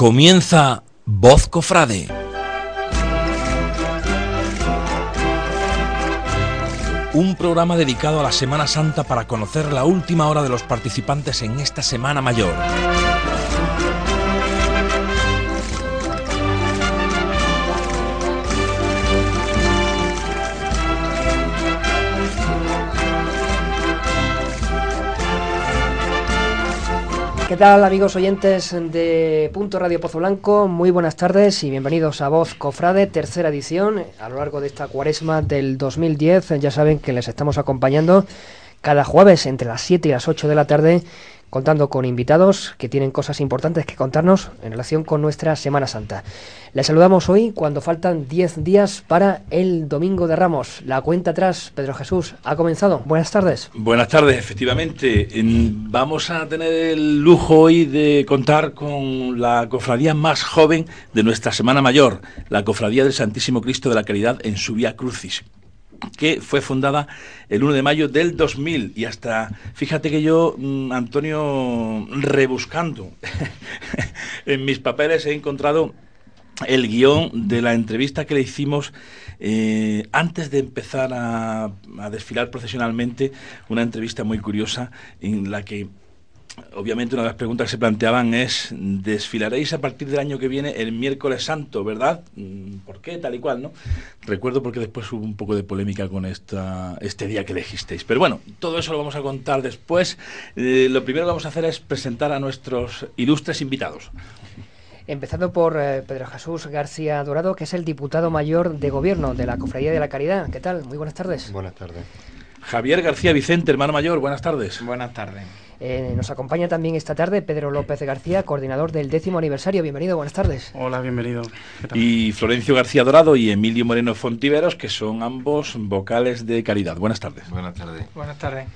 Comienza Voz Cofrade. Un programa dedicado a la Semana Santa para conocer la última hora de los participantes en esta Semana Mayor. ¿Qué tal amigos oyentes de Punto Radio Pozo Blanco? Muy buenas tardes y bienvenidos a Voz Cofrade, tercera edición a lo largo de esta cuaresma del 2010. Ya saben que les estamos acompañando cada jueves entre las 7 y las 8 de la tarde contando con invitados que tienen cosas importantes que contarnos en relación con nuestra Semana Santa. Les saludamos hoy cuando faltan 10 días para el Domingo de Ramos. La cuenta atrás, Pedro Jesús, ha comenzado. Buenas tardes. Buenas tardes, efectivamente. Vamos a tener el lujo hoy de contar con la cofradía más joven de nuestra Semana Mayor, la Cofradía del Santísimo Cristo de la Caridad en su Vía Crucis que fue fundada el 1 de mayo del 2000 y hasta, fíjate que yo, mm, Antonio, rebuscando en mis papeles he encontrado el guion de la entrevista que le hicimos eh, antes de empezar a, a, desfilar profesionalmente, una entrevista muy curiosa en la que obviamente una de las preguntas que se planteaban es, desfilaréis a partir del año que viene el miércoles santo, ¿verdad? Mm, ¿Por qué? Tal y cual, ¿no? Recuerdo porque después hubo un poco de polémica con esta, este día que elegisteis. Pero bueno, todo eso lo vamos a contar después. Eh, lo primero que vamos a hacer es presentar a nuestros ilustres invitados. Empezando por eh, Pedro Jesús García Dorado, que es el diputado mayor de gobierno de la Cofradía de la Caridad. ¿Qué tal? Muy buenas tardes. Buenas tardes. Javier García Vicente, hermano mayor, buenas tardes. Buenas tardes. Eh, nos acompaña también esta tarde Pedro López García, coordinador del décimo aniversario. Bienvenido, buenas tardes. Hola, bienvenido. Y Florencio García Dorado y Emilio Moreno Fontiveros, que son ambos vocales de Caridad. Buenas tardes. Buenas tardes. Buenas tardes.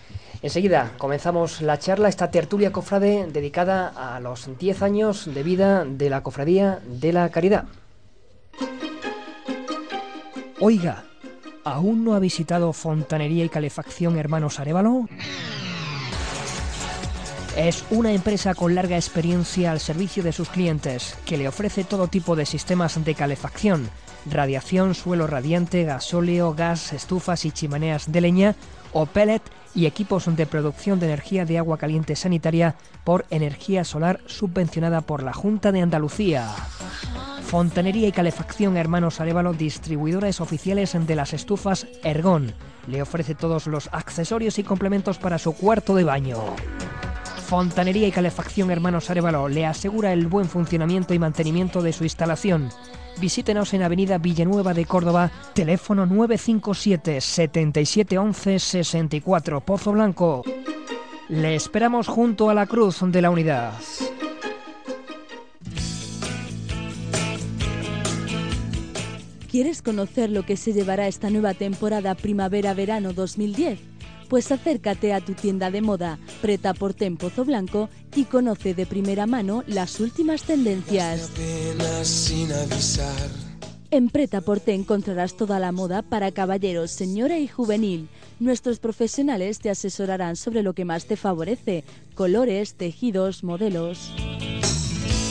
Enseguida comenzamos la charla, esta tertulia cofrade dedicada a los 10 años de vida de la Cofradía de la Caridad. Oiga, ¿aún no ha visitado Fontanería y Calefacción Hermanos Arevalo? Es una empresa con larga experiencia al servicio de sus clientes, que le ofrece todo tipo de sistemas de calefacción, radiación, suelo radiante, gasóleo, gas, estufas y chimeneas de leña o pellet y equipos de producción de energía de agua caliente sanitaria por energía solar subvencionada por la Junta de Andalucía. Fontanería y Calefacción Hermanos Arevalo, distribuidores oficiales de las estufas Ergón. Le ofrece todos los accesorios y complementos para su cuarto de baño. Fontanería y Calefacción Hermanos Arevalo le asegura el buen funcionamiento y mantenimiento de su instalación. Visítenos en Avenida Villanueva de Córdoba, teléfono 957 7711 64 Pozo Blanco. Le esperamos junto a la Cruz de la Unidad. ¿Quieres conocer lo que se llevará esta nueva temporada primavera-verano 2010? Pues acércate a tu tienda de moda, Preta por Pozo Blanco, y conoce de primera mano las últimas tendencias. En Preta Porte encontrarás toda la moda para caballeros, señora y juvenil. Nuestros profesionales te asesorarán sobre lo que más te favorece, colores, tejidos, modelos.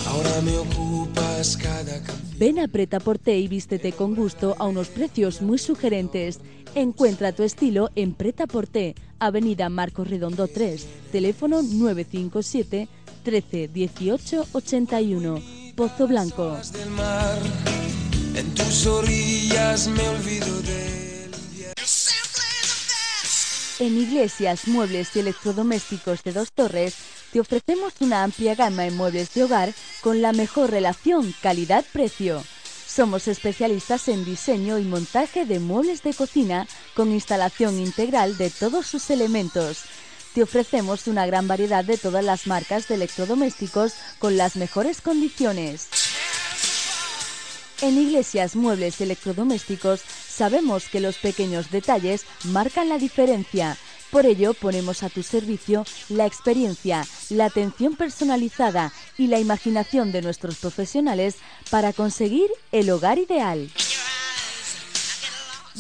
Ahora me ocupas cada Ven a Preta Porte y vístete con gusto a unos precios muy sugerentes. Encuentra tu estilo en Preta Porte, Avenida Marcos Redondo 3, teléfono 957 13 18 81, Pozo Blanco. En En Iglesias, Muebles y Electrodomésticos de Dos Torres te ofrecemos una amplia gama en muebles de hogar con la mejor relación calidad-precio. Somos especialistas en diseño y montaje de muebles de cocina con instalación integral de todos sus elementos. Te ofrecemos una gran variedad de todas las marcas de electrodomésticos con las mejores condiciones. En Iglesias Muebles Electrodomésticos sabemos que los pequeños detalles marcan la diferencia. Por ello ponemos a tu servicio la experiencia, la atención personalizada y la imaginación de nuestros profesionales para conseguir el hogar ideal.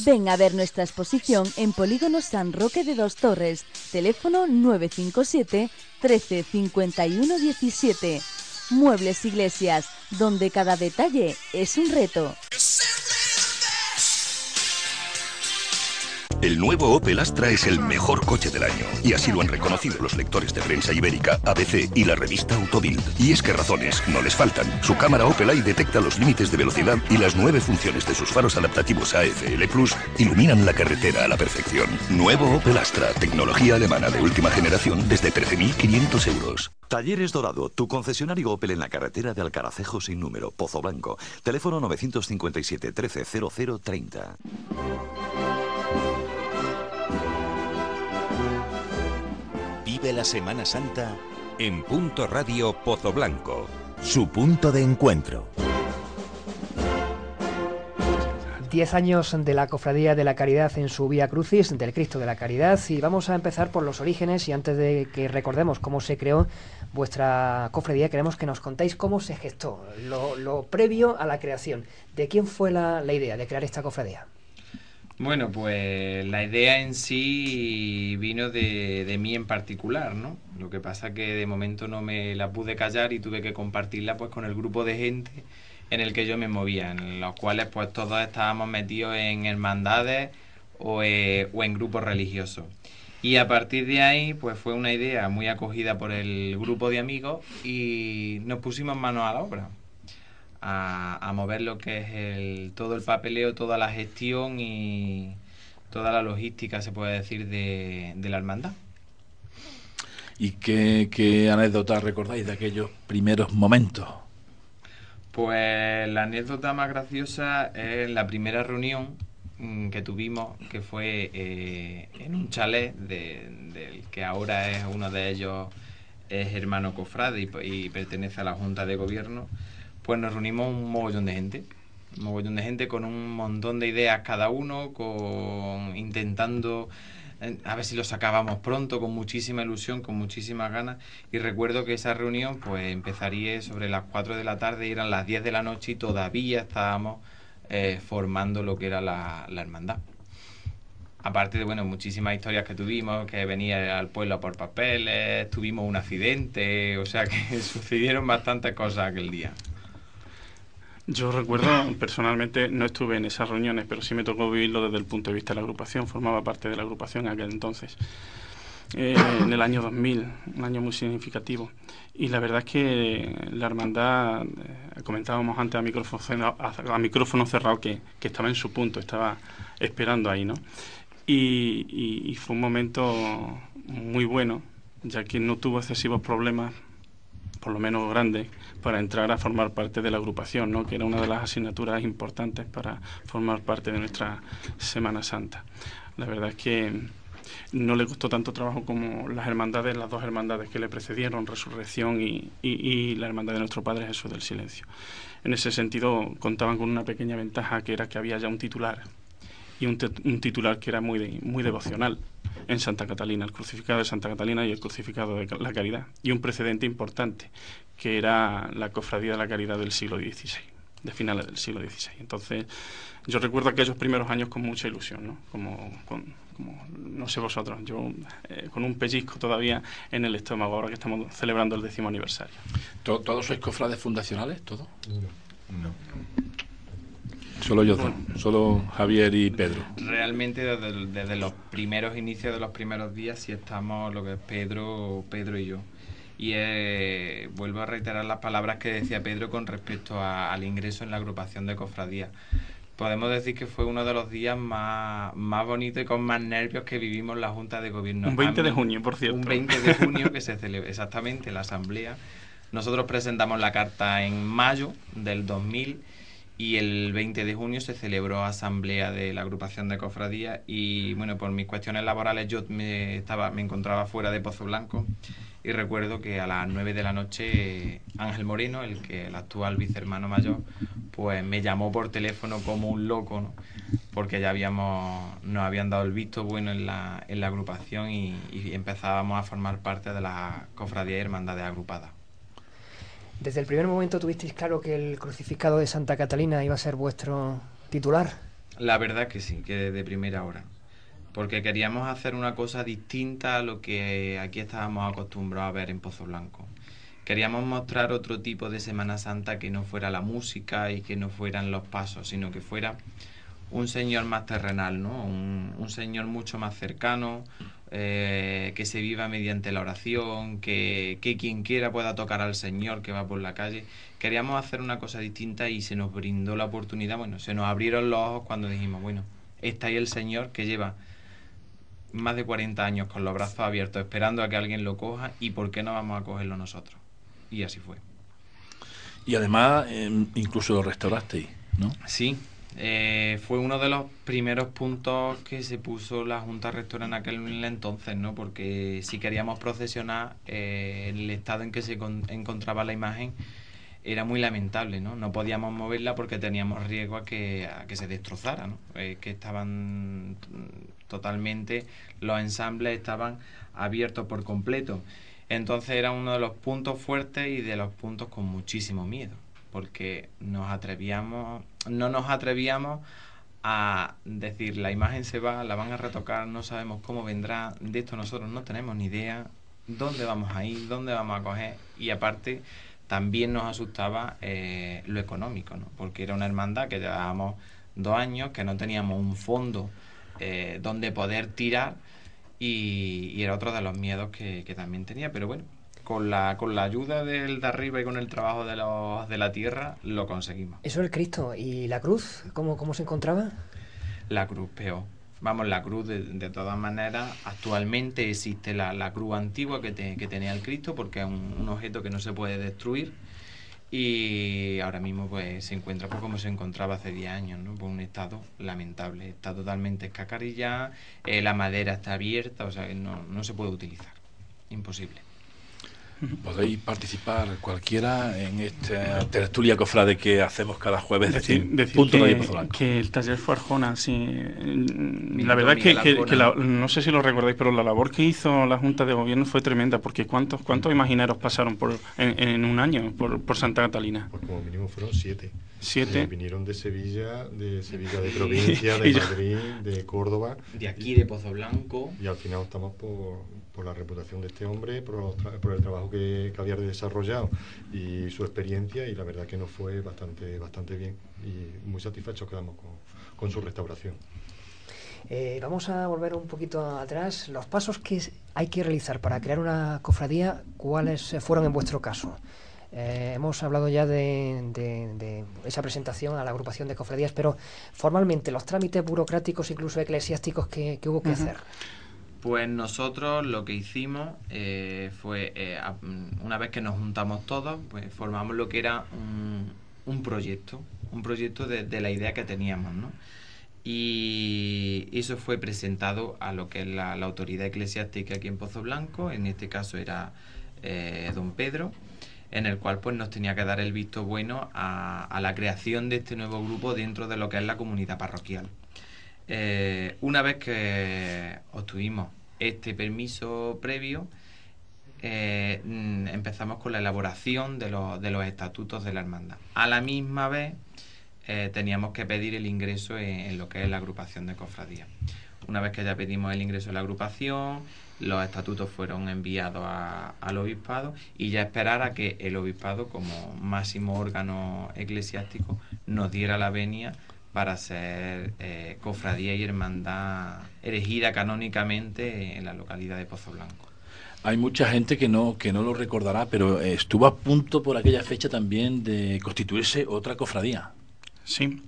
Ven a ver nuestra exposición en Polígono San Roque de Dos Torres, teléfono 957 13 51 17 Muebles Iglesias, donde cada detalle es un reto. El nuevo Opel Astra es el mejor coche del año y así lo han reconocido los lectores de prensa ibérica, ABC y la revista Autobild. Y es que razones no les faltan. Su cámara Opel Eye detecta los límites de velocidad y las nueve funciones de sus faros adaptativos AFL Plus iluminan la carretera a la perfección. Nuevo Opel Astra, tecnología alemana de última generación desde 13.500 euros. Talleres Dorado, tu concesionario Opel en la carretera de Alcaracejo sin número, Pozo Blanco. Teléfono 957 130030. Vive la Semana Santa en Punto Radio Pozo Blanco, su punto de encuentro. Diez años de la Cofradía de la Caridad en su Vía Crucis, del Cristo de la Caridad, y vamos a empezar por los orígenes y antes de que recordemos cómo se creó vuestra cofradía, queremos que nos contéis cómo se gestó, lo, previo a la creación. ¿De quién fue la, la idea de crear esta cofradía? Bueno, pues la idea en sí vino de, de, mí en particular, ¿no? Lo que pasa que de momento no me la pude callar y tuve que compartirla pues con el grupo de gente en el que yo me movía, en los cuales pues todos estábamos metidos en hermandades o, eh, o en grupos religiosos. Y a partir de ahí, pues fue una idea muy acogida por el grupo de amigos y nos pusimos manos a la obra a, mover lo que es el, todo el papeleo, toda la gestión y toda la logística, se puede decir, de, la hermandad. ¿Y qué, qué anécdotas recordáis de aquellos primeros momentos? Pues la anécdota más graciosa es la primera reunión mm, que tuvimos, que fue eh, en un chalet del que ahora es uno de ellos, es hermano cofrade y pertenece a la Junta de Gobierno pues nos reunimos un mogollón de gente. Un mogollón de gente con un montón de ideas cada uno, con intentando eh, a ver si lo sacábamos pronto, con muchísima ilusión, con muchísimas ganas. Y recuerdo que esa reunión pues empezaría sobre las 4 de la tarde y eran las 10 de la noche y todavía estábamos eh, formando lo que era la, la, hermandad. Aparte de, bueno, muchísimas historias que tuvimos, que venía al pueblo por papeles, tuvimos un accidente, o sea que sucedieron bastantes cosas aquel día. Yo recuerdo, personalmente no estuve en esas reuniones, pero sí me tocó vivirlo desde el punto de vista de la agrupación, formaba parte de la agrupación en aquel entonces, eh, en el año 2000, un año muy significativo. Y la verdad es que la hermandad, eh, comentábamos antes a micrófono, a, micrófono cerrado que, que, estaba en su punto, estaba esperando ahí, ¿no? Y, y fue un momento muy bueno, ya que no tuvo excesivos problemas por lo menos grandes, para entrar a formar parte de la agrupación, ¿no? que era una de las asignaturas importantes para formar parte de nuestra Semana Santa. La verdad es que no le costó tanto trabajo como las hermandades, las dos hermandades que le precedieron, Resurrección y, la hermandad de nuestro Padre Jesús del Silencio. En ese sentido contaban con una pequeña ventaja que era que había ya un titular y un, un titular que era muy, muy devocional en Santa Catalina, el crucificado de Santa Catalina y el crucificado de la Caridad. Y un precedente importante, que era la cofradía de la Caridad del siglo XVI, de finales del siglo XVI. Entonces, yo recuerdo aquellos primeros años con mucha ilusión, ¿no? Como, no sé vosotros, yo eh, con un pellizco todavía en el estómago ahora que estamos celebrando el décimo aniversario. ¿Todos sois cofrades fundacionales? ¿Todo? no. Solo yo, solo Javier y Pedro. Realmente desde, los primeros inicios de los primeros días sí estamos lo que es Pedro, Pedro y yo. Y eh, vuelvo a reiterar las palabras que decía Pedro con respecto al ingreso en la agrupación de cofradías. Podemos decir que fue uno de los días más, más bonitos y con más nervios que vivimos la Junta de Gobierno. Un 20 de junio, por cierto. Un 20 de junio que se celebra exactamente la asamblea. Nosotros presentamos la carta en mayo del 2000 y el 20 de junio se celebró asamblea de la agrupación de cofradías y bueno, por mis cuestiones laborales yo me, estaba, me encontraba fuera de Pozo Blanco y recuerdo que a las 9 de la noche Ángel Moreno, el que el actual vicehermano mayor, pues me llamó por teléfono como un loco, porque ya habíamos, nos habían dado el visto bueno en la, en la agrupación y, y empezábamos a formar parte de la cofradía y hermandades agrupadas. ¿Desde el primer momento tuvisteis claro que el crucificado de Santa Catalina iba a ser vuestro titular? La verdad que sí, que de primera hora. Porque queríamos hacer una cosa distinta a lo que aquí estábamos acostumbrados a ver en Pozo Blanco. queríamos mostrar otro tipo de Semana Santa que no fuera la música y que no fueran los pasos, sino que fuera un Señor más terrenal, ¿no? Un, Señor mucho más cercano, eh, que se viva mediante la oración, que, que, quien quiera pueda tocar al Señor que va por la calle. Queríamos hacer una cosa distinta y se nos brindó la oportunidad, bueno, se nos abrieron los ojos cuando dijimos, bueno, está ahí el Señor que lleva más de 40 años con los brazos abiertos esperando a que alguien lo coja y por qué no vamos a cogerlo nosotros. Y así fue. Y además em, incluso lo restaurasteis, ¿no? Sí, eh, fue uno de los primeros puntos que se puso la Junta Rectora en aquel entonces, ¿no? Porque si queríamos procesionar, eh, el estado en que se encontraba la imagen era muy lamentable, ¿no? No podíamos moverla porque teníamos riesgo a que, se destrozara, ¿no? Eh, que estaban totalmente, los ensambles estaban abiertos por completo. Entonces era uno de los puntos fuertes y de los puntos con muchísimo miedo, porque nos atrevíamos, no nos atrevíamos a decir la imagen se va, la van a retocar, no sabemos cómo vendrá, de esto nosotros no tenemos ni idea, dónde vamos a ir, dónde vamos a coger, y aparte también nos asustaba eh, lo económico, ¿no? porque era una hermandad que llevábamos dos años, que no teníamos un fondo eh, donde poder tirar y, era otro de los miedos que, también tenía, pero bueno, con la, con la ayuda del de arriba y con el trabajo de, los, de la tierra lo conseguimos. Eso es el Cristo. ¿Y la cruz? ¿Cómo, cómo se encontraba? La cruz, peor. Vamos, la cruz de, de todas maneras, actualmente existe la, la cruz antigua que, que, tenía el Cristo porque es un, objeto que no se puede destruir y ahora mismo pues se encuentra pues, como se encontraba hace 10 años, ¿no? Por un estado lamentable, está totalmente escacarillada, eh, la madera está abierta, o sea que no, no se puede utilizar, imposible. Podéis participar cualquiera en esta tertulia cofrade que hacemos cada jueves. Decir, punto que, que, el taller fue Arjona, sí. La verdad es que, no sé si lo recordáis, pero la labor que hizo la Junta de Gobierno fue tremenda, porque ¿cuántos cuántos imagineros pasaron por en, un año por, por, Santa Catalina? Pues como mínimo fueron siete. Siete. vinieron de Sevilla, de Sevilla de provincia, de Madrid, de Córdoba. De aquí, de Pozo Blanco. Y al final estamos por por la reputación de este hombre, por, por el trabajo que, había desarrollado y su experiencia y la verdad que nos fue bastante, bastante bien y muy satisfechos quedamos con, con su restauración. Eh, vamos a volver un poquito atrás. Los pasos que hay que realizar para crear una cofradía, ¿cuáles fueron en vuestro caso? Eh, hemos hablado ya de, esa presentación a la agrupación de cofradías, pero formalmente los trámites burocráticos, incluso eclesiásticos, que, hubo que hacer. Pues nosotros lo que hicimos eh, fue, eh, mm, una vez que nos juntamos todos, pues formamos lo que era un, proyecto, un proyecto de, la idea que teníamos, ¿no? Y eso fue presentado a lo que es la, autoridad eclesiástica aquí en Pozo Blanco, en este caso era eh, don Pedro, en el cual pues nos tenía que dar el visto bueno a, a la creación de este nuevo grupo dentro de lo que es la comunidad parroquial. Eh, una vez que obtuvimos este permiso previo, eh, mm, empezamos con la elaboración de los, de los, estatutos de la hermandad. A la misma vez eh, teníamos que pedir el ingreso en, lo que es la agrupación de cofradías. Una vez que ya pedimos el ingreso en la agrupación, los estatutos fueron enviados al obispado y ya esperar a que el obispado, como máximo órgano eclesiástico, nos diera la venia para ser eh, cofradía y hermandad elegida canónicamente en la localidad de Pozo Blanco. Hay mucha gente que no, que no lo recordará, pero estuvo a punto por aquella fecha también de constituirse otra cofradía. Sí,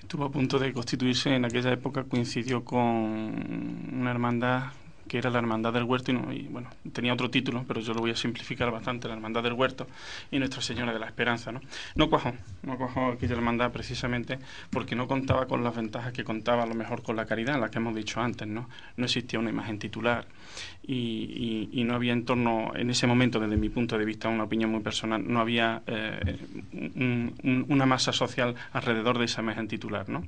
estuvo a punto de constituirse en aquella época, coincidió con una hermandad que era la Hermandad del Huerto, y, bueno, tenía otro título, pero yo lo voy a simplificar bastante, la Hermandad del Huerto y Nuestra Señora de la Esperanza. No, no cuajó, no cuajó aquella hermandad precisamente porque no contaba con las ventajas que contaba a lo mejor con la caridad, la que hemos dicho antes, ¿no? No existía una imagen titular y, y, no había en torno, en ese momento, desde mi punto de vista, una opinión muy personal, no había eh, una masa social alrededor de esa imagen titular, ¿no?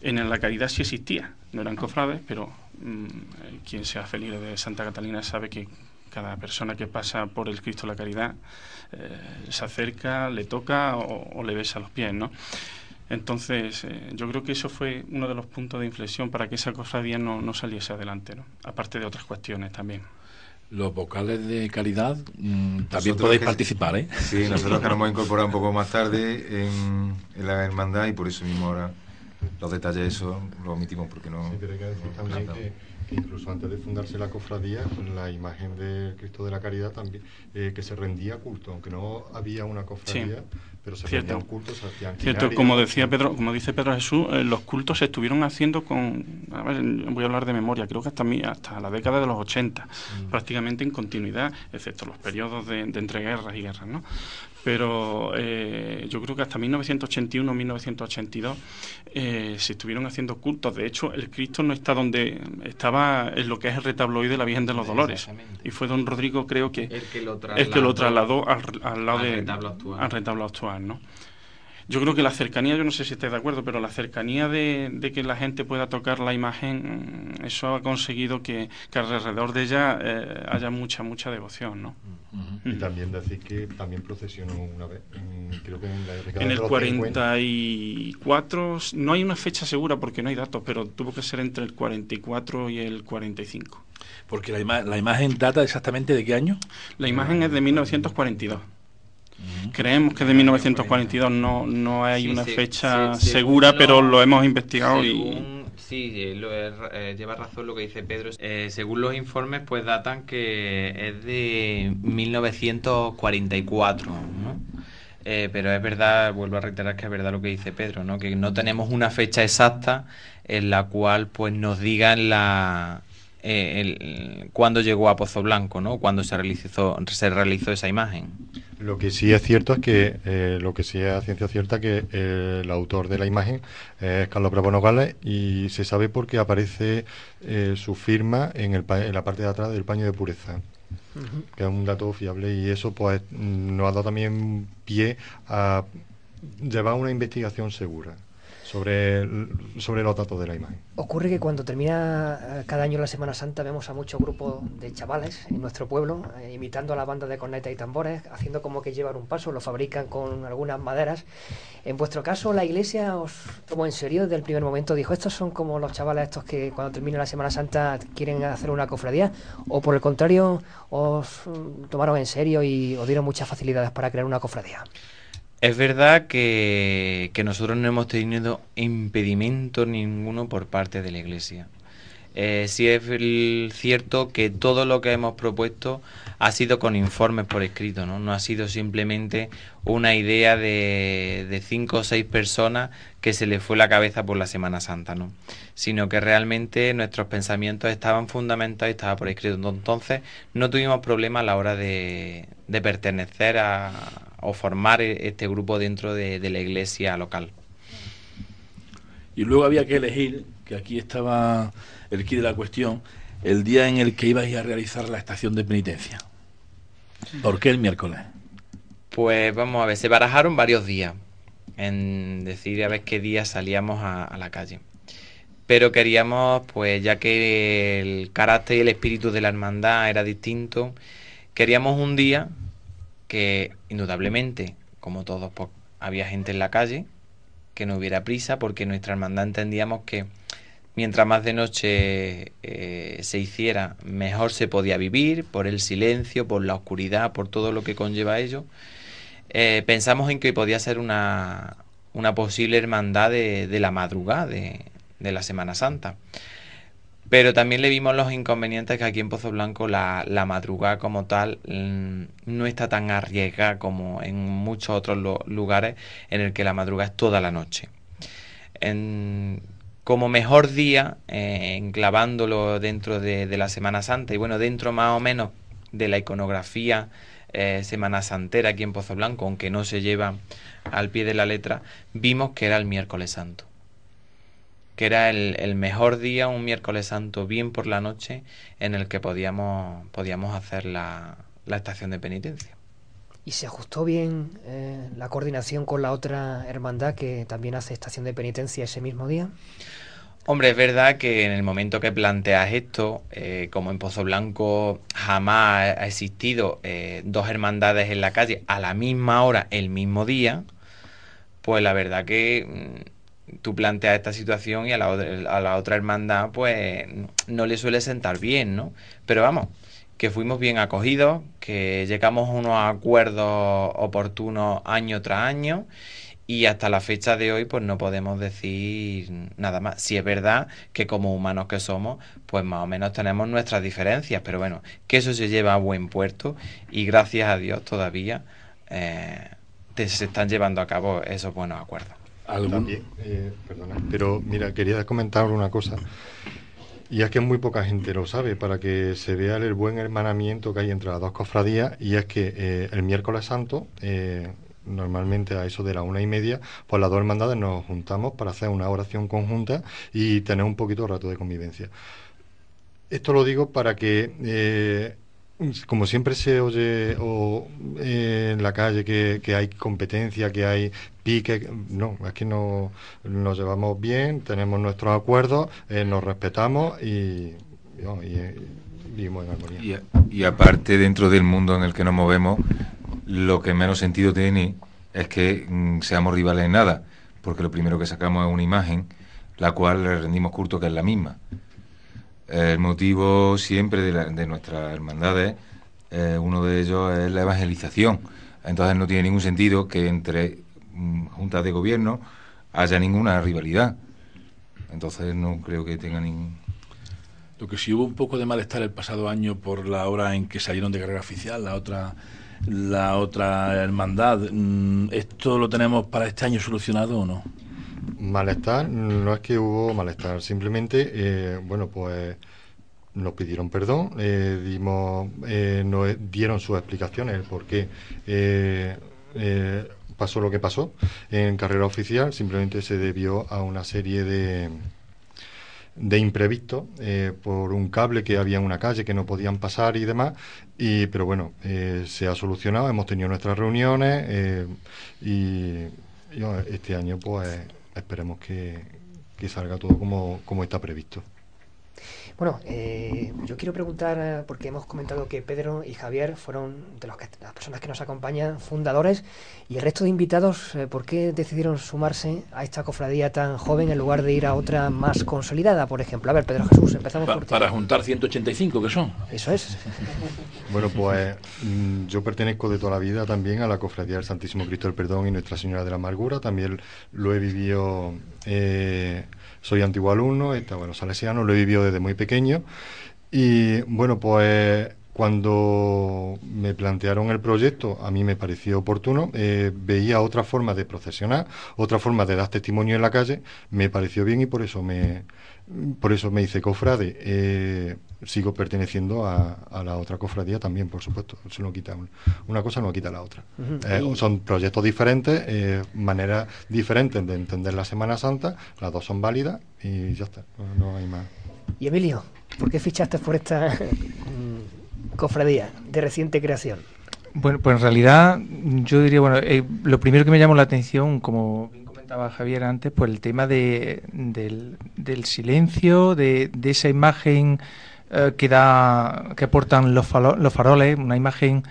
En la caridad sí existía, no eran cofrades, pero quien sea feliz de Santa Catalina sabe que cada persona que pasa por el Cristo de la Caridad eh, se acerca, le toca o, le besa los pies, ¿no? Entonces, eh, yo creo que eso fue uno de los puntos de inflexión para que esa cofradía no, no saliese adelante, ¿no? aparte de otras cuestiones también Los vocales de calidad mm, también podéis participar, ¿eh? Sí, nosotros que nos hemos incorporado un poco más tarde en, la hermandad y por eso mismo ahora los detalles eso los omitimos porque no... Sí, pero hay que decir también que, incluso antes de fundarse la cofradía, la imagen de Cristo de la Caridad también, eh, que se rendía culto, aunque no había una cofradía, pero se Cierto. rendían cultos, se hacían Cierto, como decía Pedro, como dice Pedro Jesús, eh, los cultos se estuvieron haciendo con, a ver, voy a hablar de memoria, creo que hasta, hasta la década de los 80, mm. prácticamente en continuidad, excepto los periodos de, de entreguerras y guerras, ¿no? Pero eh, yo creo que hasta 1981-1982 eh, se estuvieron haciendo cultos. De hecho, el Cristo no está donde estaba en lo que es el retablo hoy de la Virgen de los Dolores. Y fue don Rodrigo, creo que, el que lo trasladó, al, lado de, al retablo actual. ¿no? Yo creo que la cercanía, yo no sé si estáis de acuerdo, pero la cercanía de, que la gente pueda tocar la imagen, mm, eso ha conseguido que, alrededor de ella eh, haya mucha, mucha devoción, ¿no? Y también decir que también procesionó una vez, creo que en, la en el 44, no hay una fecha segura porque no hay datos, pero tuvo que ser entre el 44 y el 45. Porque la, la imagen data exactamente de qué año? La imagen es de 1942. Creemos que de 1942 no, no hay una fecha segura, pero lo hemos investigado y... Sí, eh, eh, lleva razón lo que dice Pedro. Eh, según los informes, pues datan que es de 1944, ¿no? pero es verdad, vuelvo a reiterar que es verdad lo que dice Pedro, ¿no? Que no tenemos una fecha exacta en la cual pues nos digan la, eh, el, cuando llegó a Pozo Blanco, ¿no? Cuando se realizó, se realizó esa imagen. Lo que sí es cierto es que, eh, lo que sí es a ciencia cierta, que eh, el autor de la imagen es Carlos Bravo Nogales y se sabe porque aparece su firma en, el, en la parte de atrás del paño de pureza. que es un dato fiable y eso pues nos ha dado también pie a llevar una investigación segura sobre, sobre los datos de la imagen. Ocurre que cuando termina eh, cada año la Semana Santa vemos a muchos grupos de chavales en nuestro pueblo eh, imitando a la banda de cornetas y tambores, haciendo como que llevan un paso, lo fabrican con algunas maderas. En vuestro caso, la iglesia os tomó en serio desde el primer momento, dijo, estos son como los chavales estos que cuando termina la Semana Santa quieren hacer una cofradía, o por el contrario, os mm, tomaron en serio y os dieron muchas facilidades para crear una cofradía. Es verdad que, nosotros no hemos tenido impedimento ninguno por parte de la Iglesia. Eh, sí es cierto que todo lo que hemos propuesto ha sido con informes por escrito, ¿no? No ha sido simplemente una idea de, de cinco o seis personas que se les fue la cabeza por la Semana Santa, ¿no? Sino que realmente nuestros pensamientos estaban fundamentados y estaban por escrito. Entonces no tuvimos problema a la hora de, de pertenecer a, o formar e, este grupo dentro de, la iglesia local. Y luego había que elegir, que aquí estaba el quid de la cuestión, el día en el que ibais a realizar la estación de penitencia. ¿Por qué el miércoles? Pues vamos a ver, se barajaron varios días en decir a ver qué día salíamos a, a la calle. Pero queríamos, pues ya que el carácter y el espíritu de la hermandad era distinto, queríamos un día que indudablemente, como todos, pues, había gente en la calle, que no hubiera prisa, porque nuestra hermandad entendíamos que mientras más de noche eh, se hiciera, mejor se podía vivir, por el silencio, por la oscuridad, por todo lo que conlleva ello. Eh, pensamos en que podía ser una, una posible hermandad de, la madrugada de la Semana Santa. Pero también le vimos los inconvenientes que aquí en Pozo Blanco la, madrugada como tal mm, no está tan arriesgada como en muchos otros lugares en el que la madrugada es toda la noche. como mejor día, eh, enclavándolo dentro de, la Semana Santa y bueno, dentro más o menos de la iconografía eh, Semana Santera aquí en Pozo Blanco, aunque no se lleva al pie de la letra, vimos que era el miércoles santo que era el, mejor día, un miércoles santo, bien por la noche, en el que podíamos, podíamos hacer la, estación de penitencia. ¿Y se ajustó bien eh, la coordinación con la otra hermandad que también hace estación de penitencia ese mismo día? Hombre, es verdad que en el momento que planteas esto, eh, como en Pozo Blanco jamás ha existido eh, dos hermandades en la calle a la misma hora, el mismo día, pues la verdad que mm, tú planteas esta situación y a la, otra, a la otra hermandad pues no le suele sentar bien, ¿no? Pero vamos, que fuimos bien acogidos, que llegamos a unos acuerdos oportunos año tras año y hasta la fecha de hoy pues no podemos decir nada más. Si es verdad que como humanos que somos pues más o menos tenemos nuestras diferencias, pero bueno, que eso se lleva a buen puerto y gracias a Dios todavía eh, se están llevando a cabo esos buenos acuerdos. También, eh, perdona, pero mira, quería comentar una cosa. Y es que muy poca gente lo sabe, para que se vea el buen hermanamiento que hay entre las dos cofradías, y es que eh, el miércoles santo, eh, normalmente a eso de la una y media, pues las dos hermandades nos juntamos para hacer una oración conjunta y tener un poquito de rato de convivencia. Esto lo digo para que, como siempre se oye o, eh, en la calle que, hay competencia, que hay pique, no, es que no, nos llevamos bien, tenemos nuestros acuerdos, eh, nos respetamos y, vivimos en armonía. Y, y aparte, dentro del mundo en el que nos movemos, lo que menos sentido tiene es que mm, seamos rivales en nada, porque lo primero que sacamos es una imagen, la cual le rendimos culto que es la misma. El motivo siempre de, de nuestras hermandades, eh, uno de ellos es la evangelización. Entonces no tiene ningún sentido que entre mm, juntas de gobierno haya ninguna rivalidad. Entonces no creo que tenga ningún... Lo que sí hubo un poco de malestar el pasado año por la hora en que salieron de carrera oficial, la otra la otra hermandad. Mm, ¿Esto lo tenemos para este año solucionado o no? Malestar, no es que hubo malestar, simplemente, eh, bueno, pues nos pidieron perdón, eh, dimos, eh, nos dieron sus explicaciones, el por qué pasó lo que pasó en carrera oficial, simplemente se debió a una serie de de imprevisto eh, por un cable que había en una calle que no podían pasar y demás y pero bueno eh, se ha solucionado hemos tenido nuestras reuniones eh, y, este año pues esperemos que, salga todo como, como está previsto bueno, eh, yo quiero preguntar, porque hemos comentado que Pedro y Javier fueron de los que, las personas que nos acompañan, fundadores, y el resto de invitados, eh, ¿por qué decidieron sumarse a esta cofradía tan joven en lugar de ir a otra más consolidada, por ejemplo? A ver, Pedro Jesús, empezamos por ti. Para juntar 185, que son. Eso es. Bueno, pues mm, yo pertenezco de toda la vida también a la cofradía del Santísimo Cristo del Perdón y Nuestra Señora de la Amargura, también lo he vivido... Eh, soy antiguo alumno, está, bueno, salesiano, lo he vivido desde muy pequeño. Y bueno, pues cuando me plantearon el proyecto, a mí me pareció oportuno, eh, veía otra forma de procesionar, otra forma de dar testimonio en la calle, me pareció bien y por eso me, por eso me hice cofrade. Eh, sigo perteneciendo a, la otra cofradía también, por supuesto. Eso no quita una cosa, no quita la otra. Eh, son proyectos diferentes, eh, maneras diferentes de entender la Semana Santa. Las dos son válidas y ya está. No, hay más. Y Emilio, ¿por qué fichaste por esta mm, cofradía de reciente creación? Bueno, pues en realidad yo diría, bueno, lo primero que me llamó la atención, como comentaba Javier antes, pues el tema de, del, silencio, de, esa imagen eh, que da, que aportan los, faroles, una imagen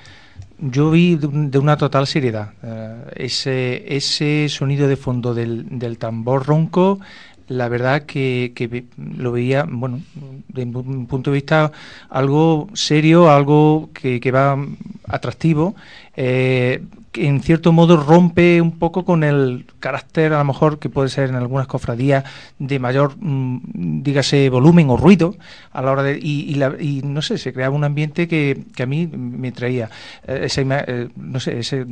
yo vi de, una total seriedad. Eh, ese, sonido de fondo del, del tambor ronco, la verdad que, lo veía, bueno, de un punto de vista algo serio, algo que, que va atractivo. Eh, que en cierto modo rompe un poco con el carácter, a lo mejor, que puede ser en algunas cofradías de mayor, mm, dígase, volumen o ruido a la hora de. Y, y, no sé, se creaba un ambiente que, que a mí me traía. Eh, esa eh, no sé, ese,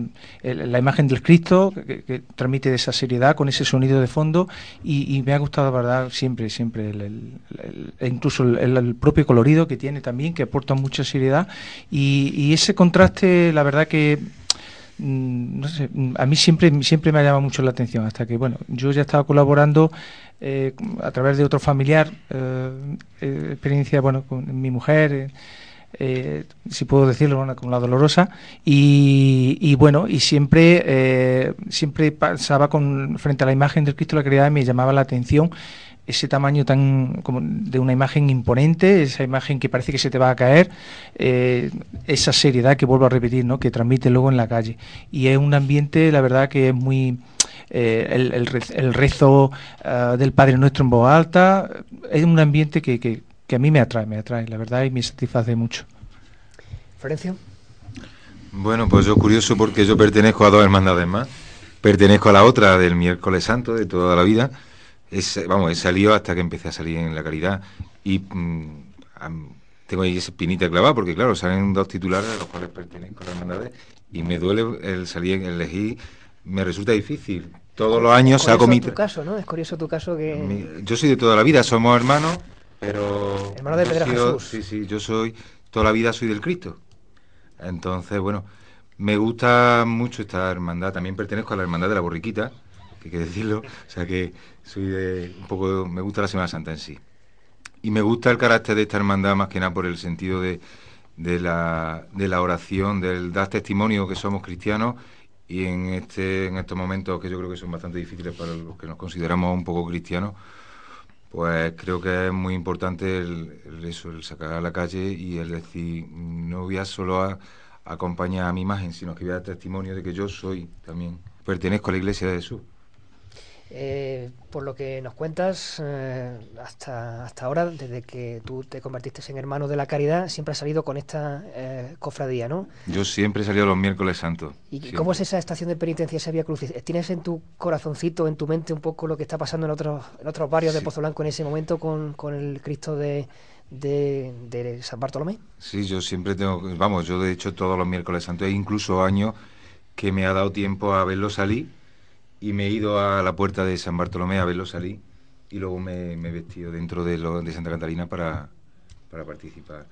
la imagen del Cristo que, transmite esa seriedad con ese sonido de fondo y, me ha gustado, la verdad, siempre, siempre, el, incluso el, propio colorido que tiene también, que aporta mucha seriedad y, ese contraste, la verdad que no sé, mm, a mí siempre, siempre me ha llamado mucho la atención, hasta que, bueno, yo ya estaba colaborando eh, a través de otro familiar, eh, eh, experiencia, bueno, con mi mujer, si puedo decirlo, con la dolorosa, y, bueno, y siempre, siempre pasaba con, frente a la imagen del Cristo la Caridad y me llamaba la atención ese tamaño tan como de una imagen imponente, esa imagen que parece que se te va a caer, eh, esa seriedad que vuelvo a repetir, ¿no? que transmite luego en la calle. Y es un ambiente, la verdad, que es muy... Eh, el, rezo ah, del Padre Nuestro en voz alta, es un ambiente que, que, que, a mí me atrae, me atrae, la verdad, y me satisface mucho. Florencio. Bueno, pues yo curioso porque yo pertenezco a dos hermandades más. Pertenezco a la otra del miércoles santo de toda la vida. Es, vamos, he salido hasta que empecé a salir en la caridad y mm, tengo ahí esa pinita clavada porque claro, salen dos titulares a los cuales pertenezco a las hermandades y me duele el salir, elegir, me resulta difícil. Todos los años se ha comido... tu caso, ¿no? Es curioso tu caso que... yo soy de toda la vida, somos hermanos, pero... Hermano de Pedro Jesús. Sí, sí, yo soy, toda la vida soy del Cristo. Entonces, bueno, me gusta mucho esta hermandad. También pertenezco a la hermandad de la borriquita, que hay que decirlo. O sea que soy de un poco, me gusta la Semana Santa en sí. Y me gusta el carácter de esta hermandad más que nada por el sentido de, de, la, de la oración, del dar testimonio que somos cristianos y en este en estos momentos que yo creo que son bastante difíciles para los que nos consideramos un poco cristianos pues creo que es muy importante el, eso el sacar a la calle y el decir no voy a solo a, acompañar a mi imagen sino que voy a dar testimonio de que yo soy también pertenezco a la iglesia de Jesús eh, por lo que nos cuentas, eh, hasta, hasta ahora, desde que tú te convertiste en hermano de la caridad, siempre has salido con esta eh, cofradía, ¿no? Yo siempre he salido los miércoles santos. ¿Y cómo es esa estación de penitencia, esa Vía Crucis? ¿Tienes en tu corazoncito, en tu mente, un poco lo que está pasando en otros, en otros barrios de Pozo Blanco en ese momento con, con el Cristo de, de, de, San Bartolomé? Sí, yo siempre tengo, vamos, yo de hecho todos los miércoles santos, e incluso años que me ha dado tiempo a verlo salir y me he ido a la puerta de San Bartolomé a verlo salir y luego me, he vestido dentro de, lo, de Santa Catalina para, para participar.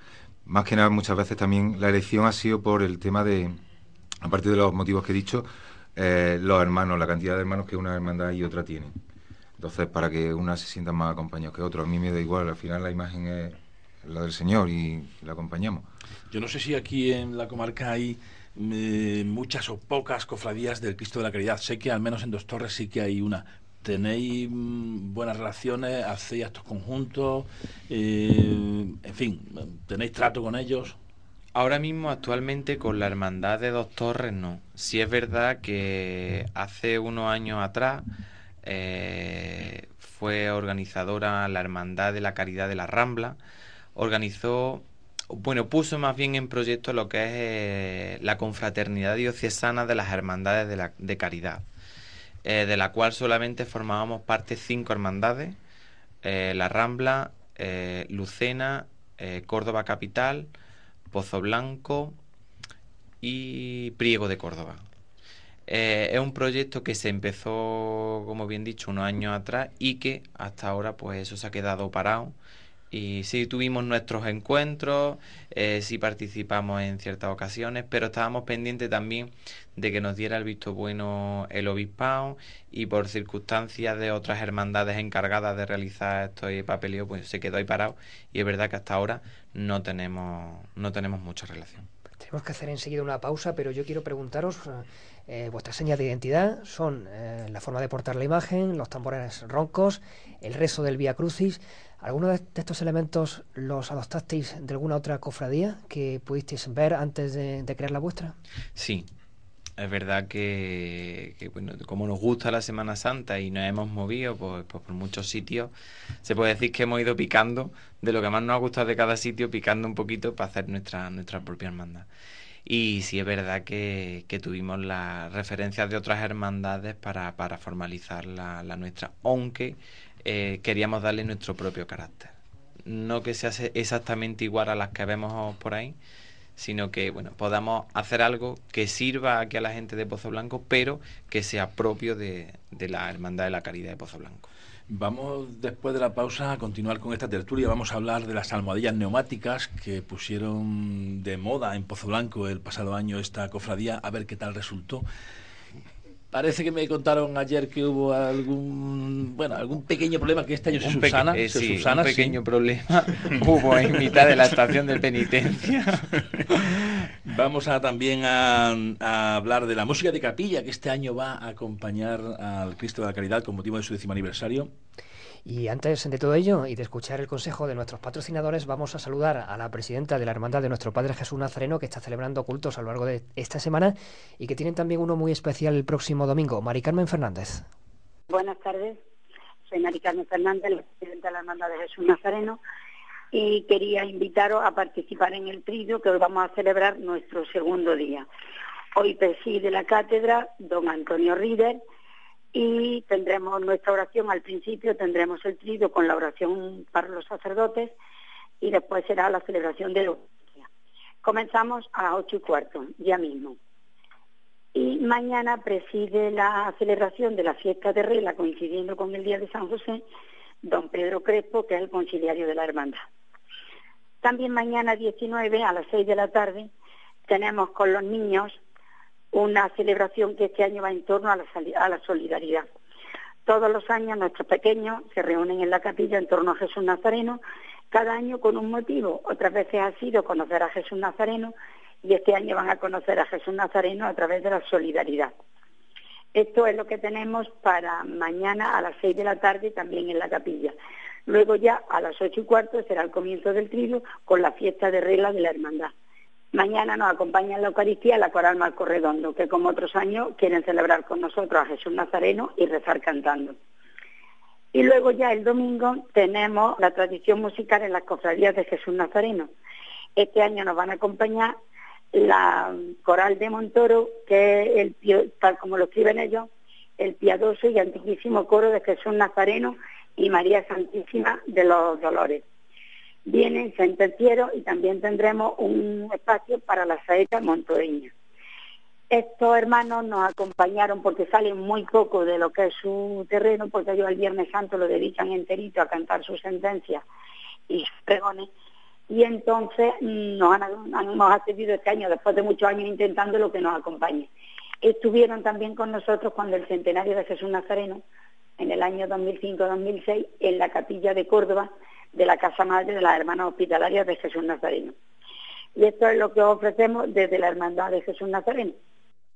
Más que nada, muchas veces también la elección ha sido por el tema de, aparte de los motivos que he dicho, eh, los hermanos, la cantidad de hermanos que una hermandad y otra tienen. Entonces, para que una se sienta más acompañados que otro. A mí me da igual, al final la imagen es la del Señor y la acompañamos. Yo no sé si aquí en la comarca hay muchas o pocas cofradías del Cristo de la Caridad. Sé que al menos en Dos Torres sí que hay una. ¿Tenéis mm, buenas relaciones? ¿Hacéis estos conjuntos? Eh, en fin, ¿tenéis trato con ellos? Ahora mismo, actualmente, con la hermandad de Dos Torres, no. Sí es verdad que hace unos años atrás eh, fue organizadora la Hermandad de la Caridad de la Rambla. Organizó bueno, puso más bien en proyecto lo que es eh, la confraternidad diocesana de las hermandades de, caridad, eh, de la cual solamente formábamos parte cinco hermandades, eh, La Rambla, Lucena, Córdoba Capital, Pozo Blanco y Priego de Córdoba. es un proyecto que se empezó, como bien dicho, unos años atrás y que hasta ahora pues eso se ha quedado parado y sí tuvimos nuestros encuentros, eh, sí participamos en ciertas ocasiones, pero estábamos pendientes también de que nos diera el visto bueno el obispado y por circunstancias de otras hermandades encargadas de realizar estos papeleo, pues se quedó ahí parado y es verdad que hasta ahora no tenemos, no tenemos mucha relación. Tenemos que hacer enseguida una pausa, pero yo quiero preguntaros, eh, vuestras señas de identidad son eh, la forma de portar la imagen, los tambores roncos, el rezo del Vía Crucis. ¿Algunos de estos elementos los adoptasteis de alguna otra cofradía que pudisteis ver antes de, crear la vuestra? Sí, es verdad que, bueno, como nos gusta la Semana Santa y nos hemos movido pues, pues, por muchos sitios, se puede decir que hemos ido picando de lo que más nos ha gustado de cada sitio, picando un poquito para hacer nuestra, nuestra propia hermandad. Y sí es verdad que, tuvimos las referencias de otras hermandades para, formalizar la, la nuestra, aunque eh, queríamos darle nuestro propio carácter. No que sea exactamente igual a las que vemos por ahí, sino que bueno, podamos hacer algo que sirva aquí a la gente de Pozo Blanco, pero que sea propio de, la Hermandad de la Caridad de Pozo Blanco. Vamos después de la pausa a continuar con esta tertulia. Vamos a hablar de las almohadillas neumáticas que pusieron de moda en Pozo Blanco el pasado año esta cofradía, a ver qué tal resultó. Parece que me contaron ayer que hubo algún bueno algún pequeño problema que este año se subsana. Eh, sí, un pequeño problema hubo en mitad de la estación de penitencia. Vamos a también a, a, hablar de la música de capilla que este año va a acompañar al Cristo de la Caridad con motivo de su décimo aniversario. Y antes de todo ello y de escuchar el consejo de nuestros patrocinadores, vamos a saludar a la presidenta de la Hermandad de nuestro Padre Jesús Nazareno, que está celebrando cultos a lo largo de esta semana y que tienen también uno muy especial el próximo domingo. Mari Carmen Fernández. Buenas tardes, soy Mari Carmen Fernández, la presidenta de la Hermandad de Jesús Nazareno. Y quería invitaros a participar en el trío que hoy vamos a celebrar nuestro segundo día. Hoy preside la cátedra don Antonio Rider y tendremos nuestra oración al principio, tendremos el trío con la oración para los sacerdotes y después será la celebración de la Comenzamos a las ocho y cuarto, ya mismo. Y mañana preside la celebración de la fiesta de Rela, coincidiendo con el Día de San José, don Pedro Crespo, que es el conciliario de la hermandad. También mañana 19 a las 6 de la tarde tenemos con los niños una celebración que este año va en torno a la, solidaridad. Todos los años nuestros pequeños se reúnen en la capilla en torno a Jesús Nazareno, cada año con un motivo. Otras veces ha sido conocer a Jesús Nazareno y este año van a conocer a Jesús Nazareno a través de la solidaridad. Esto es lo que tenemos para mañana a las seis de la tarde también en la capilla. Luego ya a las ocho y cuarto será el comienzo del trío con la fiesta de regla de la hermandad. Mañana nos acompaña en la Eucaristía la Coral Marco Redondo, que como otros años quieren celebrar con nosotros a Jesús Nazareno y rezar cantando. Y luego ya el domingo tenemos la tradición musical en las cofradías de Jesús Nazareno. Este año nos van a acompañar la coral de Montoro, que es el, tal como lo escriben ellos, el piadoso y antiquísimo coro de Jesús Nazareno y María Santísima de los Dolores. Vienen sentencieros y también tendremos un espacio para la saeta montoreña. Estos hermanos nos acompañaron porque salen muy poco de lo que es su terreno, porque ellos el Viernes Santo lo dedican enterito a cantar sus sentencias y sus pregones, y entonces nos han, hemos accedido este año, después de muchos años intentando lo que nos acompañe. Estuvieron también con nosotros cuando el centenario de Jesús Nazareno, en el año 2005-2006, en la capilla de Córdoba de la Casa Madre de las Hermanas Hospitalarias de Jesús Nazareno. Y esto es lo que ofrecemos desde la Hermandad de Jesús Nazareno.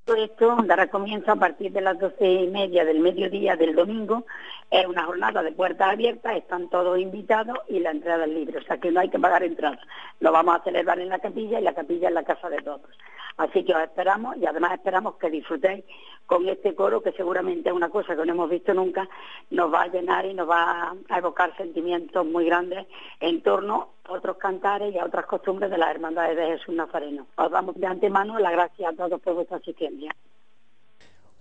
Todo esto dará comienzo a partir de las doce y media del mediodía del domingo. Es una jornada de puertas abiertas, están todos invitados y la entrada es libre, o sea que no hay que pagar entrada. Lo vamos a celebrar en la capilla y la capilla es la casa de todos. Así que os esperamos y además esperamos que disfrutéis con este coro que seguramente es una cosa que no hemos visto nunca, nos va a llenar y nos va a evocar sentimientos muy grandes en torno otros cantares y a otras costumbres de las hermandades de Jesús Nazareno. Os damos de antemano la gracia a todos por vuestra asistencia.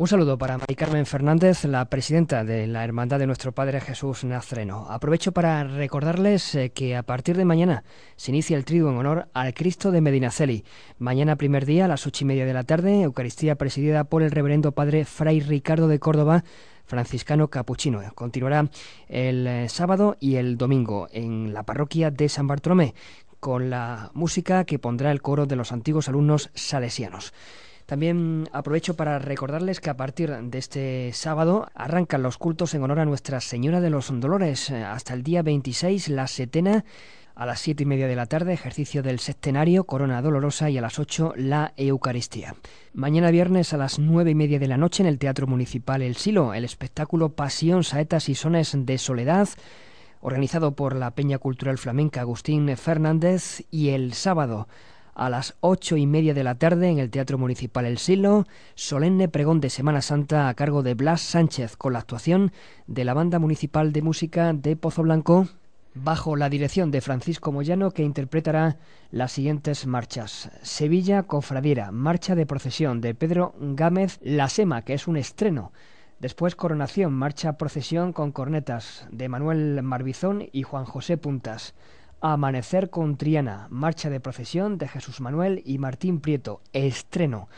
Un saludo para Mari Carmen Fernández, la presidenta de la Hermandad de Nuestro Padre Jesús Nazareno. Aprovecho para recordarles eh, que a partir de mañana se inicia el trigo en honor al Cristo de Medinaceli. Mañana, primer día, a las ocho y media de la tarde, Eucaristía presidida por el Reverendo Padre Fray Ricardo de Córdoba, franciscano capuchino. Continuará el eh, sábado y el domingo en la parroquia de San Bartolomé con la música que pondrá el coro de los antiguos alumnos salesianos. También aprovecho para recordarles que a partir de este sábado arrancan los cultos en honor a Nuestra Señora de los Dolores. Hasta el día 26, la setena. A las siete y media de la tarde, ejercicio del septenario, corona dolorosa y a las ocho, la Eucaristía. Mañana viernes a las nueve y media de la noche en el Teatro Municipal El Silo, el espectáculo Pasión, Saetas y Sones de Soledad, organizado por la Peña Cultural Flamenca Agustín Fernández, y el sábado a las ocho y media de la tarde en el Teatro Municipal El Silo, solemne pregón de Semana Santa a cargo de Blas Sánchez con la actuación de la Banda Municipal de Música de Pozo Blanco bajo la dirección de Francisco Moyano que interpretará las siguientes marchas. Sevilla Cofradiera, marcha de procesión de Pedro Gámez La Sema, que es un estreno. Después Coronación, marcha procesión con cornetas de Manuel Marbizón y Juan José Puntas. Amanecer con Triana, marcha de procesión de Jesús Manuel y Martín Prieto, estreno.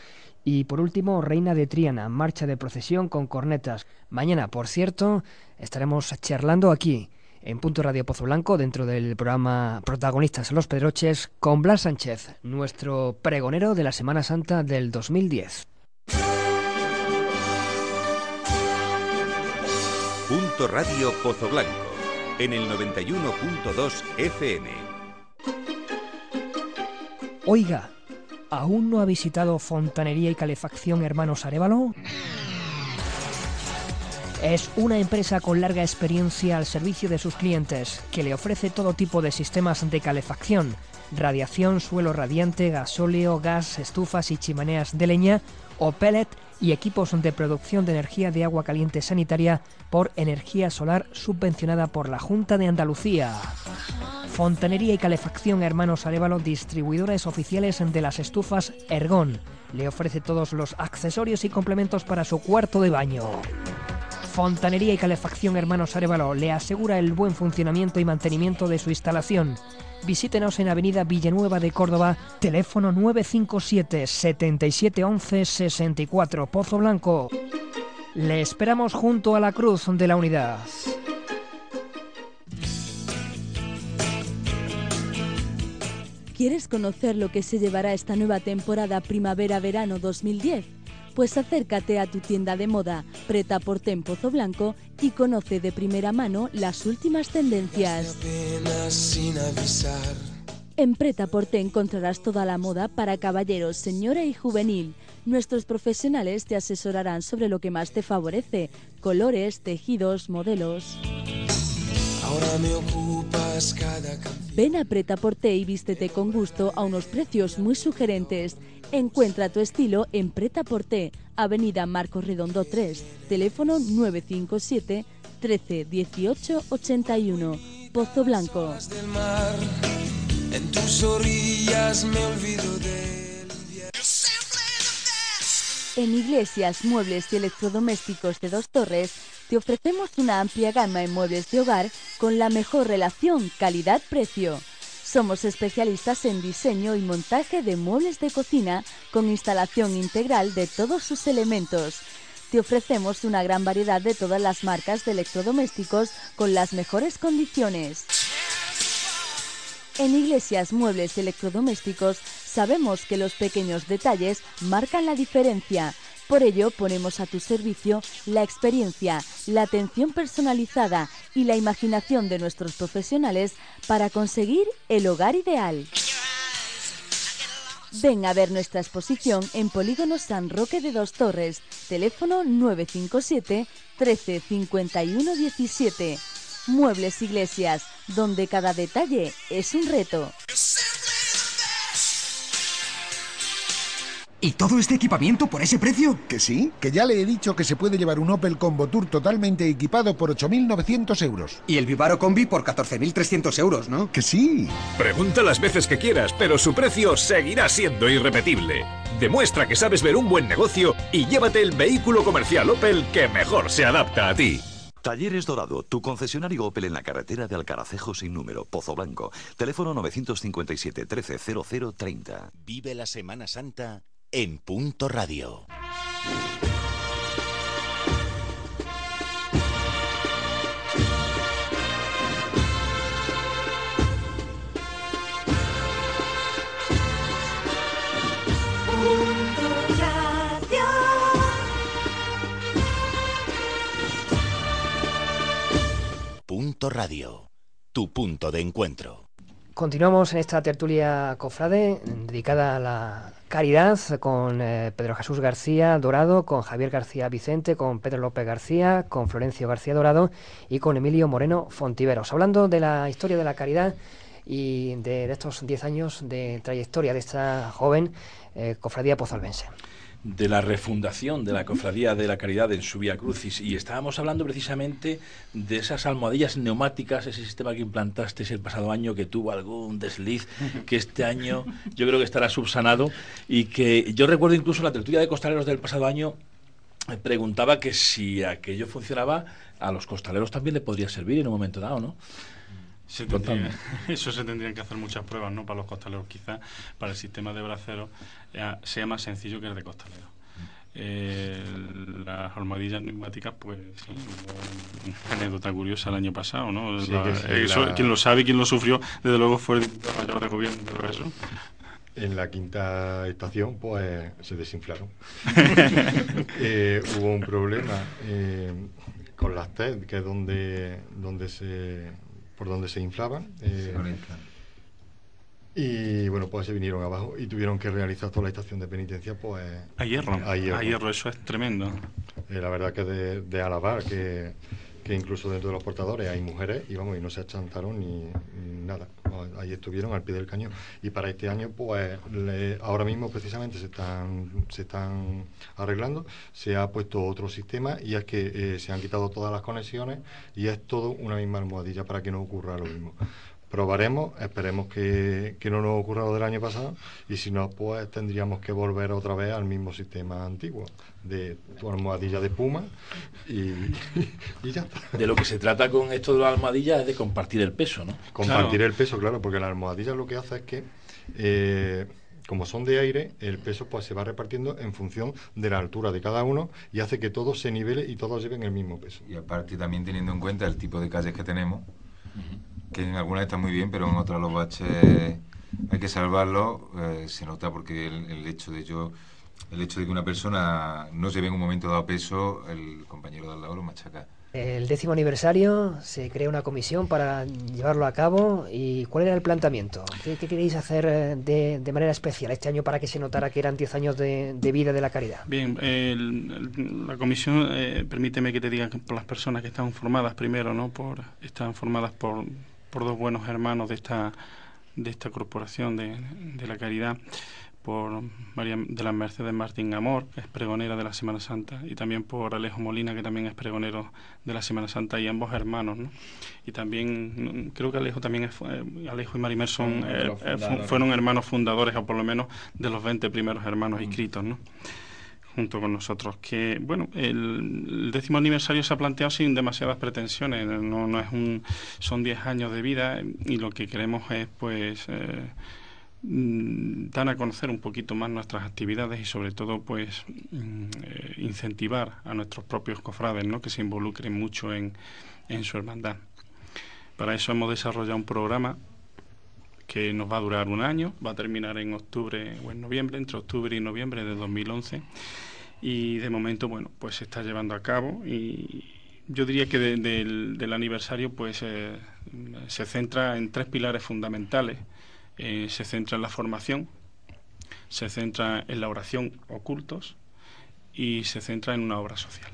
Y por último, Reina de Triana, marcha de procesión con cornetas. Mañana, por cierto, estaremos charlando aquí, en Punto Radio Pozo Blanco, dentro del programa Protagonistas Los Pedroches, con Blas Sánchez, nuestro pregonero de la Semana Santa del 2010. Punto Radio Pozo Blanco en el 91.2 FM. Oiga, ¿aún no ha visitado Fontanería y Calefacción Hermanos Arevalo? Es una empresa con larga experiencia al servicio de sus clientes, que le ofrece todo tipo de sistemas de calefacción, radiación, suelo radiante, gasóleo, gas, estufas y chimeneas de leña o pellet y equipos de producción de energía de agua caliente sanitaria por energía solar subvencionada por la Junta de Andalucía. Fontanería y calefacción Hermanos Arevalo, distribuidores oficiales de las estufas Ergón. Le ofrece todos los accesorios y complementos para su cuarto de baño. Fontanería y calefacción Hermanos Arevalo le asegura el buen funcionamiento y mantenimiento de su instalación. Visítenos en Avenida Villanueva de Córdoba, teléfono 957 7711 64 Pozo Blanco. Le esperamos junto a la Cruz de la Unidad. ¿Quieres conocer lo que se llevará esta nueva temporada primavera-verano 2010? Pues acércate a tu tienda de moda, Preta por Pozo Blanco, y conoce de primera mano las últimas tendencias. En Preta Porte encontrarás toda la moda para caballeros, señora y juvenil. Nuestros profesionales te asesorarán sobre lo que más te favorece, colores, tejidos, modelos. Ahora me ocupas cada Ven a Preta Porte y vístete con gusto a unos precios muy sugerentes. Encuentra tu estilo en Preta Porte, Avenida Marcos Redondo 3, teléfono 957 13 18 81, Pozo Blanco. En En Iglesias, Muebles y Electrodomésticos de Dos Torres te ofrecemos una amplia gama de muebles de hogar con la mejor relación calidad-precio. Somos especialistas en diseño y montaje de muebles de cocina con instalación integral de todos sus elementos. Te ofrecemos una gran variedad de todas las marcas de electrodomésticos con las mejores condiciones. En Iglesias Muebles Electrodomésticos sabemos que los pequeños detalles marcan la diferencia. Por ello ponemos a tu servicio la experiencia, la atención personalizada y la imaginación de nuestros profesionales para conseguir el hogar ideal. Ven a ver nuestra exposición en Polígono San Roque de Dos Torres, teléfono 957 13 51 17. Muebles Iglesias, donde cada detalle es un reto. ¿Y todo este equipamiento por ese precio? Que sí, que ya le he dicho que se puede llevar un Opel Combo Tour totalmente equipado por 8.900 euros. Y el Vivaro Combi por 14.300 euros, ¿no? Que sí. Pregunta las veces que quieras, pero su precio seguirá siendo irrepetible. Demuestra que sabes ver un buen negocio y llévate el vehículo comercial Opel que mejor se adapta a ti. Talleres Dorado, tu concesionario Opel en la carretera de Alcaracejo sin número, Pozo Blanco. Teléfono 957 130030. Vive la Semana Santa en Punto Radio. Punto Radio, tu punto de encuentro. Continuamos en esta tertulia cofrade dedicada a la caridad con eh, Pedro Jesús García Dorado, con Javier García Vicente, con Pedro López García, con Florencio García Dorado y con Emilio Moreno Fontiveros. Hablando de la historia de la caridad y de, estos 10 años de trayectoria de esta joven eh, cofradía pozalbense de la refundación de la Cofradía de la Caridad en su Vía Crucis y estábamos hablando precisamente de esas almohadillas neumáticas, ese sistema que implantaste el pasado año que tuvo algún desliz, que este año yo creo que estará subsanado y que yo recuerdo incluso la tertulia de costaleros del pasado año eh, preguntaba que si aquello funcionaba a los costaleros también le podría servir en un momento dado, ¿no? eso se tendrían que hacer muchas pruebas, ¿no? Para los costaleros, quizás para el sistema de braceros eh, sea más sencillo que el de costalero. Eh, las armadillas neumáticas, pues, una anécdota curiosa el año pasado, ¿no? Quien lo sabe, quien lo sufrió, desde luego fue el mayor de gobierno eso. En la quinta estación, pues, se desinflaron. Eh, hubo un problema con las TED, que es donde, donde se por donde se inflaban. Eh, y bueno, pues se vinieron abajo y tuvieron que realizar toda la estación de penitencia, pues... A hierro, a hierro, eso es tremendo. Eh, la verdad que de, de alabar que, que, incluso dentro de los portadores hay mujeres y vamos, y no se achantaron ni, nada. Ahí estuvieron al pie del cañón. Y para este año, pues ahora mismo precisamente se están, se están arreglando, se ha puesto otro sistema y es que eh, se han quitado todas las conexiones y es todo una misma almohadilla para que no ocurra lo mismo probaremos, esperemos que, que no nos ocurra lo del año pasado y si no, pues tendríamos que volver otra vez al mismo sistema antiguo de tu almohadilla de puma y, y ya está. De lo que se trata con esto de las almohadillas es de compartir el peso, ¿no? Compartir el peso, claro, porque la almohadilla lo que hace es que, eh, como son de aire, el peso pues se va repartiendo en función de la altura de cada uno y hace que todos se nivele y todos lleven el mismo peso. Y aparte también teniendo en cuenta el tipo de calles que tenemos, que en algunas están muy bien, pero en otras los baches hay que salvarlos, eh, se nota porque el, el hecho de yo el hecho de que una persona no se ve en un momento dado peso, el compañero de al lado lo machaca. El décimo aniversario se crea una comisión para llevarlo a cabo. ¿Y cuál era el planteamiento? ¿Qué, qué queréis hacer eh, de, de, manera especial este año para que se notara que eran 10 años de, de, vida de la caridad? Bien, el, el, la comisión, eh, permíteme que te diga que por las personas que están formadas primero, ¿no? Por, están formadas por, por dos buenos hermanos de esta, de esta corporación de, de la caridad por María de las Mercedes Martín Amor, que es pregonera de la Semana Santa, y también por Alejo Molina, que también es pregonero de la Semana Santa, y ambos hermanos, ¿no? Y también, creo que Alejo también es, eh, Alejo y Marimer son, eh, eh, fueron hermanos fundadores, o por lo menos de los 20 primeros hermanos inscritos, ¿no? junto con nosotros. Que, bueno, el, el, décimo aniversario se ha planteado sin demasiadas pretensiones, no, no es un, son 10 años de vida y lo que queremos es, pues, eh, Mm, dan a conocer un poquito más nuestras actividades y sobre todo pues eh, incentivar a nuestros propios cofrades ¿no? que se involucren mucho en, en su hermandad. Para eso hemos desarrollado un programa que nos va a durar un año, va a terminar en octubre o en noviembre, entre octubre y noviembre de 2011 y de momento bueno pues se está llevando a cabo y yo diría que de, de, del, del, aniversario pues eh, se centra en tres pilares fundamentales eh, se centra en la formación, se centra en la oración o cultos y se centra en una obra social.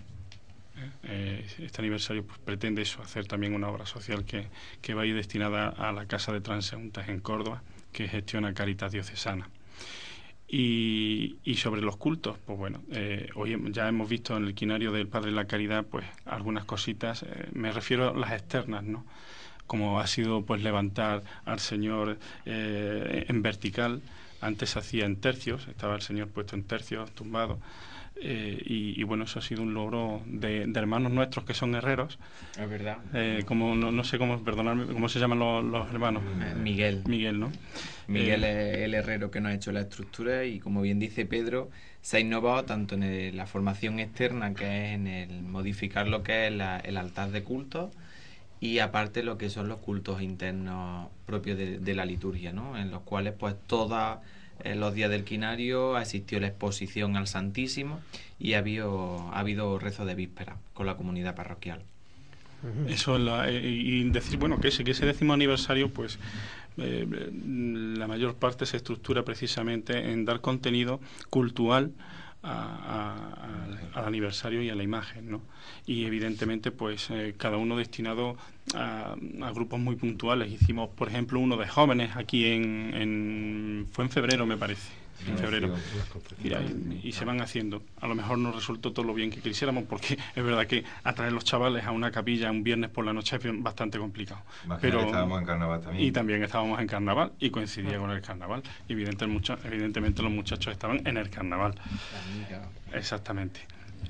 Eh, este aniversario pues, pretende eso, hacer también una obra social que, que, va a ir destinada a la Casa de Transeúntes en Córdoba, que gestiona Caritas Diocesana. Y, y, sobre los cultos, pues bueno, eh, hoy ya hemos visto en el quinario del Padre de la Caridad, pues algunas cositas, eh, me refiero a las externas, ¿no? Como ha sido pues levantar al Señor eh, en vertical. Antes se hacía en tercios, estaba el Señor puesto en tercios, tumbado. Eh, y, y, bueno, eso ha sido un logro de, de, hermanos nuestros que son herreros. Es verdad. Eh, como, no, no, sé cómo, perdonarme, cómo se llaman los, los hermanos. Miguel. Miguel, ¿no? Miguel es el herrero que nos ha hecho la estructura y como bien dice Pedro, se ha innovado tanto en el, la formación externa, que es en el modificar lo que es la, el altar de culto, y aparte lo que son los cultos internos propios de, la liturgia, ¿no? en los cuales pues todos eh, los días del quinario asistió la exposición al Santísimo y ha habido, ha habido rezo de víspera con la comunidad parroquial. Eso la, eh, y decir bueno que ese, que ese décimo aniversario pues eh, la mayor parte se estructura precisamente en dar contenido cultural a, a, al aniversario y a la imagen, ¿no? Y evidentemente, pues eh, cada uno destinado a, grupos muy puntuales. Hicimos, por ejemplo, uno de jóvenes aquí en fue en febrero, me parece en febrero. Y, y, se van haciendo. A lo mejor no resultó todo lo bien que quisiéramos, porque es verdad que atraer los chavales a una capilla un viernes por la noche es bastante complicado. Pero estábamos en carnaval también. Y también estábamos en carnaval y coincidía con el carnaval. Evidente, evidentemente los muchachos estaban en el carnaval. Exactamente.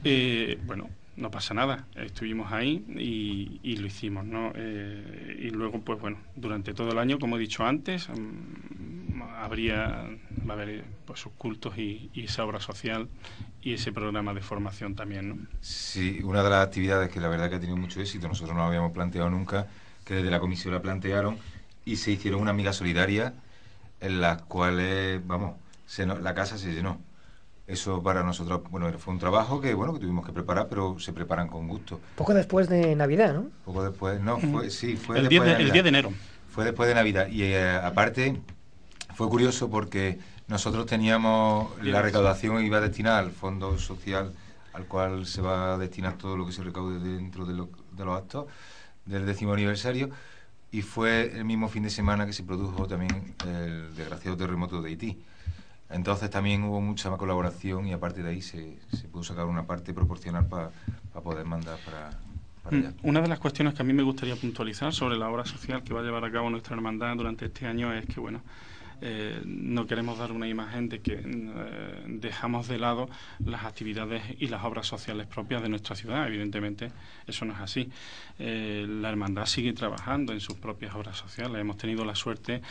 Eh, bueno, no pasa nada, estuvimos ahí y, lo hicimos, ¿no? Eh, y luego, pues bueno, durante todo el año, como he dicho antes, um, habría, va a haber pues, sus cultos y, y, esa obra social y ese programa de formación también, ¿no? Sí, una de las actividades que la verdad que ha tenido mucho éxito, nosotros no lo habíamos planteado nunca, que desde la comisión la plantearon y se hicieron una amiga solidaria en las cuales, vamos, se no, la casa se llenó eso para nosotros, bueno, fue un trabajo que, bueno, que tuvimos que preparar, pero se preparan con gusto. Poco después de Navidad, ¿no? Poco después, no, fue, sí, fue el después día de, de el 10 de enero. Fue después de Navidad. Y eh, aparte, fue curioso porque nosotros teníamos, la recaudación iba destinada al fondo social al cual se va a destinar todo lo que se recaude dentro de, lo, de los actos del décimo aniversario y fue el mismo fin de semana que se produjo también el desgraciado terremoto de Haití. Entonces también hubo mucha colaboración y a partir de ahí se, se pudo sacar una parte proporcional para pa poder mandar para, Mm, una de las cuestiones que a mí me gustaría puntualizar sobre la obra social que va a llevar a cabo nuestra hermandad durante este año es que, bueno, eh, no queremos dar una imagen de que eh, dejamos de lado las actividades y las obras sociales propias de nuestra ciudad. Evidentemente, eso no es así. Eh, la hermandad sigue trabajando en sus propias obras sociales. Hemos tenido la suerte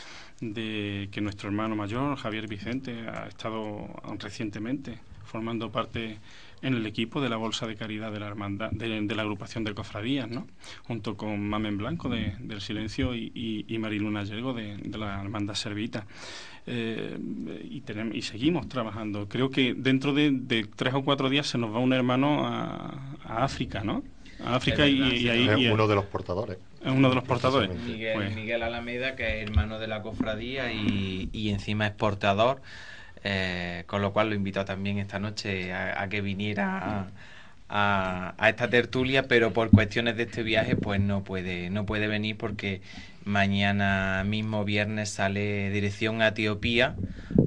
de que nuestro hermano mayor, Javier Vicente, ha estado recientemente formando parte en el equipo de la Bolsa de Caridad de la Hermandad, de, la agrupación de cofradías, ¿no? junto con Mamen Blanco de, del Silencio y, y, Mariluna Yergo de, la Hermandad Servita. Eh, y, tenemos, y seguimos trabajando. Creo que dentro de, tres o cuatro días se nos va un hermano a, África, ¿no? A África y, ahí... Es uno de los portadores. Es uno de los portadores. Miguel, pues. Miguel Alameda, que es hermano de la cofradía y, y encima es portador. Eh, con lo cual lo invito también esta noche a, que viniera a, esta tertulia, pero por cuestiones de este viaje pues no puede, no puede venir porque mañana mismo viernes sale dirección a Etiopía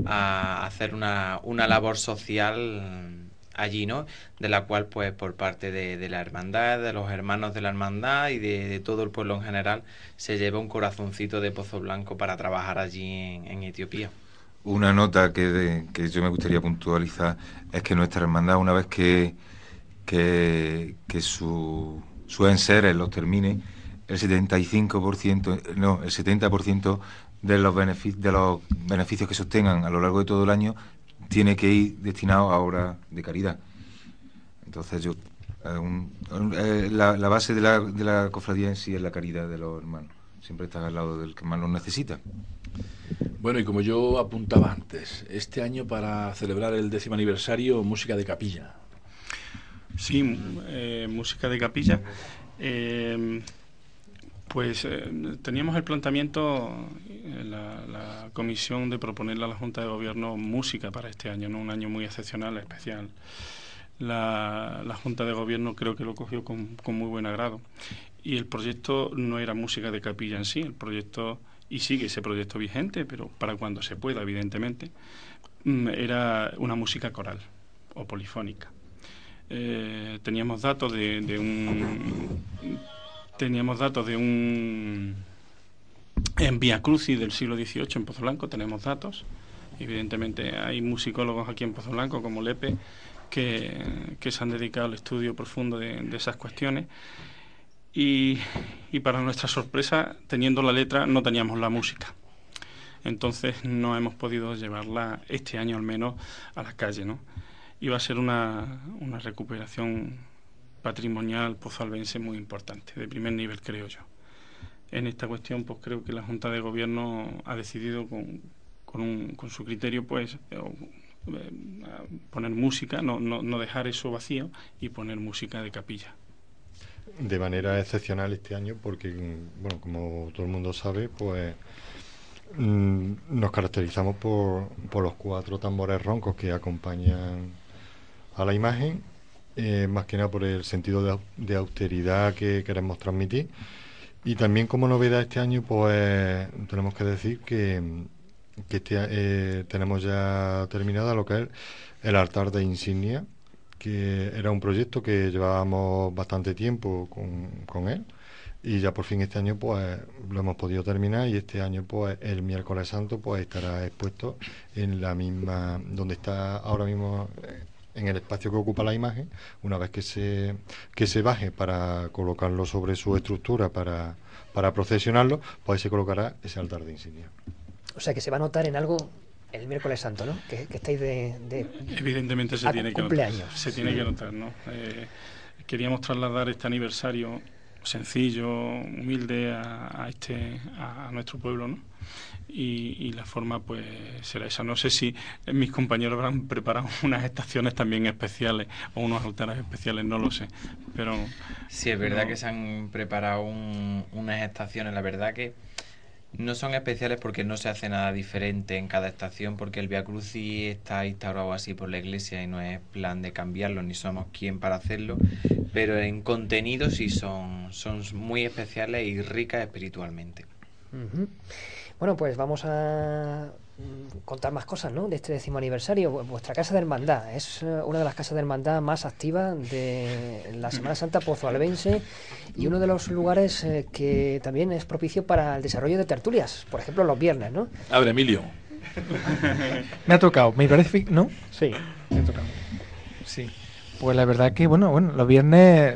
a hacer una, una labor social allí, ¿no? De la cual, pues, por parte de, la hermandad, de los hermanos de la hermandad y de, todo el pueblo en general, se lleva un corazoncito de Pozo Blanco para trabajar allí en Etiopía. Una nota que, yo me gustaría puntualizar es que nuestra hermandad, una vez que, que, su, su enseres los termine, el 75%, no, el 70% de los, de los beneficios que sostengan a lo largo de todo el año tiene que ir destinado a obras de caridad. Entonces, yo eh, eh, la, la, base de la, de la cofradía en sí es la caridad de los hermanos. Siempre está al lado del que más lo necesita. Bueno, y como yo apuntaba antes, este año para celebrar el décimo aniversario, música de capilla. Sí, eh, música de capilla. Eh, pues eh, teníamos el planteamiento, la, comisión de proponerle a la Junta de Gobierno música para este año, ¿no? un año muy excepcional, especial. La, la Junta de Gobierno creo que lo cogió con, con muy buen agrado. Y el proyecto no era música de capilla en sí, el proyecto y sigue ese proyecto vigente, pero para cuando se pueda, evidentemente, mm, era una música coral o polifónica. Eh, teníamos datos de, un teníamos datos de un en Via Crucis del siglo XVIII en Pozo Blanco tenemos datos evidentemente hay musicólogos aquí en Pozo Blanco como Lepe que, que se han dedicado al estudio profundo de, de esas cuestiones y, para nuestra sorpresa, teniendo la letra, no teníamos la música. Entonces no hemos podido llevarla este año al menos a la calle, ¿no? Iba a ser una, una recuperación patrimonial pozalbense muy importante, de primer nivel, creo yo. En esta cuestión, pues creo que la Junta de Gobierno ha decidido con, con, un, con su criterio, pues, eh, poner música, no, no, no dejar eso vacío y poner música de capilla de manera excepcional este año porque, bueno, como todo el mundo sabe, pues mm, nos caracterizamos por, por, los cuatro tambores roncos que acompañan a la imagen, eh, más que nada por el sentido de, austeridad que queremos transmitir. Y también como novedad este año, pues tenemos que decir que, que este, eh, tenemos ya terminada lo que es el altar de insignia, que era un proyecto que llevábamos bastante tiempo con, él y ya por fin este año pues lo hemos podido terminar y este año pues el miércoles santo pues estará expuesto en la misma donde está ahora mismo eh, en el espacio que ocupa la imagen una vez que se que se baje para colocarlo sobre su estructura para para procesionarlo pues se colocará ese altar de insignia o sea que se va a notar en algo el miércoles santo, ¿no? Que, estáis de, Evidentemente se tiene que notar. Se tiene que notar, ¿no? Eh, queríamos trasladar este aniversario sencillo, humilde a, este, a, nuestro pueblo, ¿no? Y, la forma pues será esa. No sé si mis compañeros habrán preparado unas estaciones también especiales o unos altares especiales, no lo sé. Pero sí es verdad que se han preparado unas estaciones. La verdad que no son especiales porque no se hace nada diferente en cada estación, porque el Via Crucis está instaurado así por la Iglesia y no es plan de cambiarlo, ni somos quien para hacerlo, pero en contenido sí son, son muy especiales y ricas espiritualmente. Bueno, pues vamos a contar más cosas, ¿no? De este décimo aniversario. Vuestra casa de hermandad es eh, una de las casas de hermandad más activas de la Semana Santa Pozo Albense y uno de los lugares eh, que también es propicio para el desarrollo de tertulias, por ejemplo los viernes, ¿no? Abre, Emilio. me ha tocado, me parece, ¿no? Sí, me ha tocado. Sí. Pues la verdad que, bueno, bueno, los viernes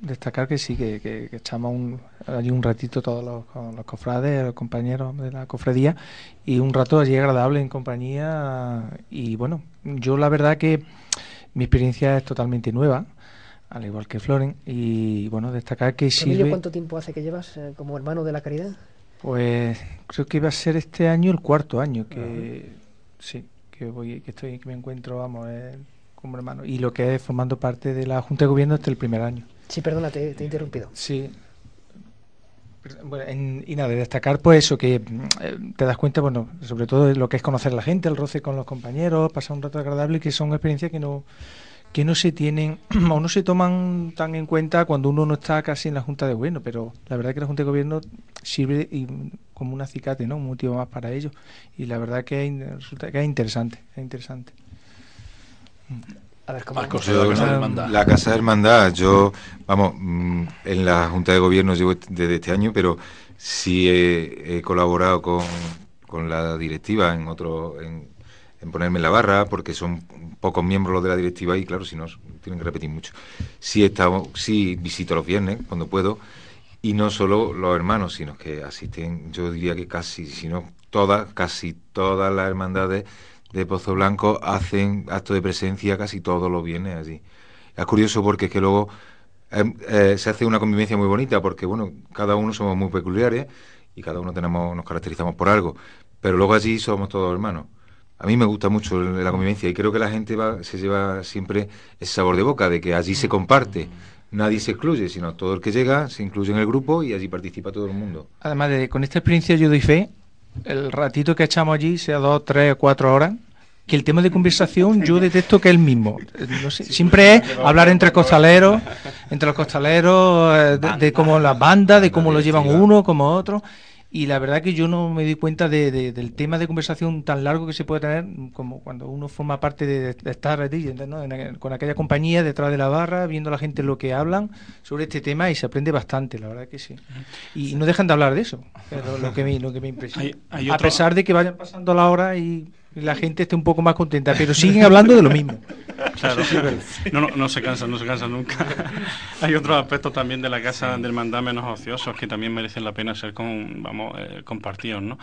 destacar que sí, que, echamos un, allí un ratito todos los, los cofrades, los compañeros de la cofradía, y un rato allí agradable en compañía. Y bueno, yo la verdad que mi experiencia es totalmente nueva, al igual que Floren, y bueno, destacar que sí. ¿Cuánto tiempo hace que llevas eh, como hermano de la caridad? Pues creo que iba a ser este año el cuarto año que sí, que voy, que estoy, que me encuentro, vamos, eh, como hermano. Y lo que es formando parte de la Junta de Gobierno hasta el primer año. Sí, perdona, te, he interrumpido. Sí. Bueno, y nada, destacar pues eso, que mm, eh, te das cuenta, bueno, sobre todo lo que es conocer a la gente, el roce con los compañeros, pasar un rato agradable, que son experiencias que no que no se tienen o no se toman tan en cuenta cuando uno no está casi en la Junta de Gobierno, pero la verdad que la Junta de Gobierno sirve como un acicate, ¿no? Un motivo más para ello. Y la verdad que resulta que es interesante, es interesante. A ver, ¿cómo la, casa de hermandad. yo, vamos, mm, en la Junta de Gobierno llevo desde este año, pero sí he, colaborado con, con, la directiva en otro, en, ponerme en la barra, porque son pocos miembros los de la directiva y claro, si no, tienen que repetir mucho. Sí, estamos, sí visito los viernes cuando puedo, y no solo los hermanos, sino que asisten, yo diría que casi, si no todas, casi todas las hermandades de Pozo Blanco hacen acto de presencia casi todos los viernes allí. Es curioso porque es que luego em, eh, se hace una convivencia muy bonita porque, bueno, cada uno somos muy peculiares y cada uno tenemos nos caracterizamos por algo, pero luego allí somos todos hermanos. A mí me gusta mucho la convivencia y creo que la gente va, se lleva siempre ese sabor de boca de que allí se comparte. Nadie se excluye, sino todo el que llega se incluye en el grupo y allí participa todo el mundo. Además, de, con esta experiencia yo doy fe el ratito que echamos allí, sea dos, tres o cuatro horas, que el tema de conversación yo detecto que es el mismo. siempre es hablar entre costaleros, entre los costaleros, eh, de, de cómo las bandas, de cómo lo llevan uno como otro. Y la verdad que yo no me doy cuenta de, del tema de conversación tan largo que se puede tener como cuando uno forma parte de, estar allí, con aquella compañía detrás de la barra, viendo a la gente lo que hablan sobre este tema y se aprende bastante, la verdad que sí. Y no dejan de hablar de eso, pero lo que me, lo que me impresiona. A pesar de que vayan pasando la hora y la gente esté un poco más contenta, pero siguen hablando de lo mismo. Claro, no, no, no, se cansan, no se cansan nunca. Hay otros aspectos también de la casa del hermandad menos ociosos que también merecen la pena ser con, vamos, eh, compartidos, ¿no?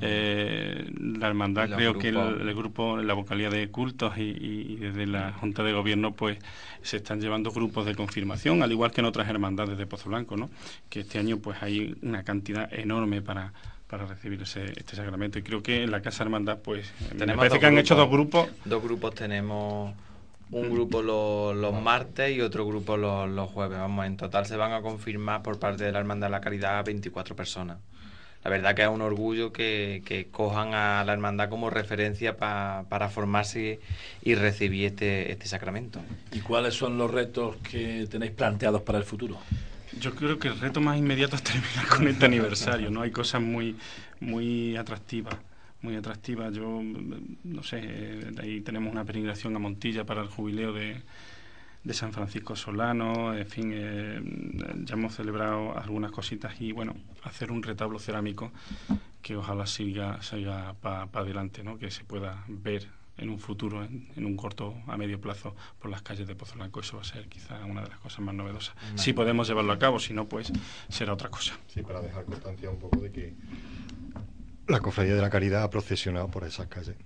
Eh, la hermandad, creo que el, grupo, la vocalía de cultos y, desde la Junta de Gobierno, pues se están llevando grupos de confirmación, al igual que en otras hermandades de Pozo Blanco, ¿no? Que este año pues hay una cantidad enorme para para recibir ese, este sacramento. Y creo que en la Casa Hermandad, pues, me parece que han hecho dos grupos. Dos grupos tenemos un grupo los, martes y otro grupo los, jueves. Vamos, en total se van a confirmar por parte de la Hermandad de la Caridad 24 personas. La verdad que es un orgullo que, que cojan a la hermandad como referencia para formarse y recibir este, este sacramento. ¿Y cuáles son los retos que tenéis planteados para el futuro? Yo creo que el reto más inmediato es terminar con este aniversario, ¿no? Hay cosas muy, muy atractivas, muy atractivas. Yo, no sé, ahí tenemos una peregrinación a Montilla para el jubileo de, de San Francisco Solano, en fin, eh, ya hemos celebrado algunas cositas y bueno, hacer un retablo cerámico que ojalá siga, siga para adelante, ¿no? que se pueda ver en un futuro, en, un corto a medio plazo, por las calles de Pozo Blanco. Eso va a ser quizá una de las cosas más novedosas. Si podemos llevarlo a cabo, si no, pues será otra cosa. Sí, para dejar constancia un poco de que la Cofradía de la Caridad ha procesionado por esas calles.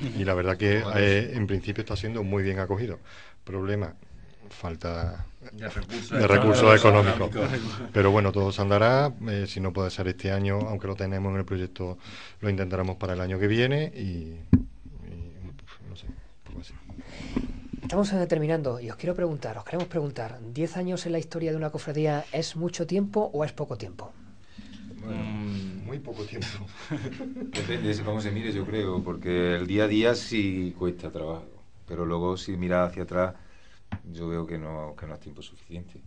Y la verdad que eh, en principio está siendo muy bien acogido. Problema, falta de recursos, económicos. Pero bueno, todo se andará. Eh, si no puede ser este año, aunque lo tenemos en el proyecto, lo intentaremos para el año que viene y, no sé, Estamos terminando y os quiero preguntar, os queremos preguntar, ¿10 años en la historia de una cofradía es mucho tiempo o es poco tiempo? Mm, muy poco tiempo. Depende de cómo se mire, yo creo, porque el día a día sí cuesta trabajo, pero luego si miras hacia atrás yo veo que no, que no es tiempo suficiente.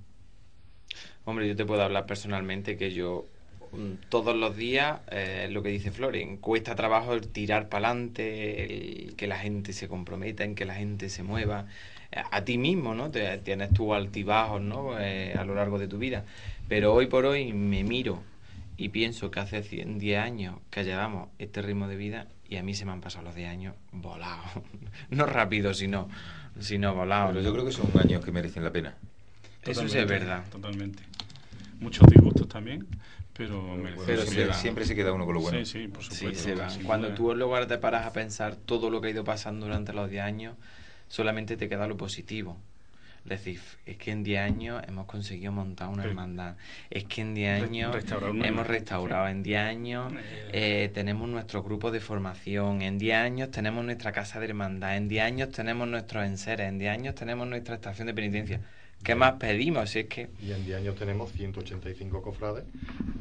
Hombre, yo te puedo hablar personalmente que yo mm, todos los días, eh, lo que dice Floren, cuesta trabajo el tirar para adelante, que la gente se comprometa, en que la gente se mueva. Eh, a ti mismo, ¿no? Tienes tus altibajos, ¿no? Eh, a lo largo de tu vida. Pero hoy por hoy me miro y pienso que hace 10 años que llevamos este ritmo de vida y a mí se me han pasado los 10 años volados. no rápido, sino, sino volados. Pero yo creo que son años que merecen la pena. Eso sí es verdad. Totalmente. Muchos disgustos también, pero, pero siempre, siempre, se queda uno con lo bueno. Sí, sí, por supuesto. Sí, Cuando tú en lugar te paras a pensar todo lo que ha ido pasando durante los 10 años, solamente te queda lo positivo. Es decir, es que en 10 años hemos conseguido montar una hermandad. Es que en 10 años hemos restaurado. En 10 años eh, tenemos nuestro grupo de formación. En 10 años tenemos nuestra casa de hermandad. En 10 años tenemos nuestros enseres. En 10 años tenemos nuestra estación de penitencia. ¿Qué más pedimos? es que... Y en 10 años tenemos 185 cofrades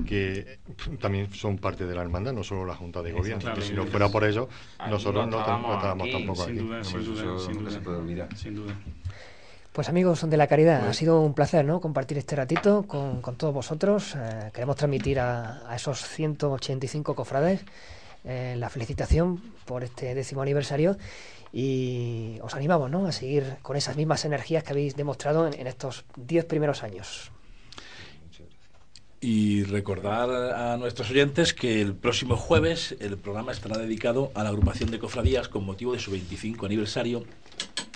que también son parte de la hermandad, no solo la Junta de Gobierno. que si no fuera por ello, nosotros no, estábamos tampoco sin aquí. Duda, sin, duda, sin duda, se puede olvidar. Sin duda. Pues amigos de la caridad, ha sido un placer ¿no? compartir este ratito con, con todos vosotros. Eh, queremos transmitir a, a, esos 185 cofrades eh, la felicitación por este décimo aniversario y os animamos ¿no? a seguir con esas mismas energías que habéis demostrado en, en estos 10 primeros años. Y recordar a nuestros oyentes que el próximo jueves el programa estará dedicado a la agrupación de cofradías con motivo de su 25 aniversario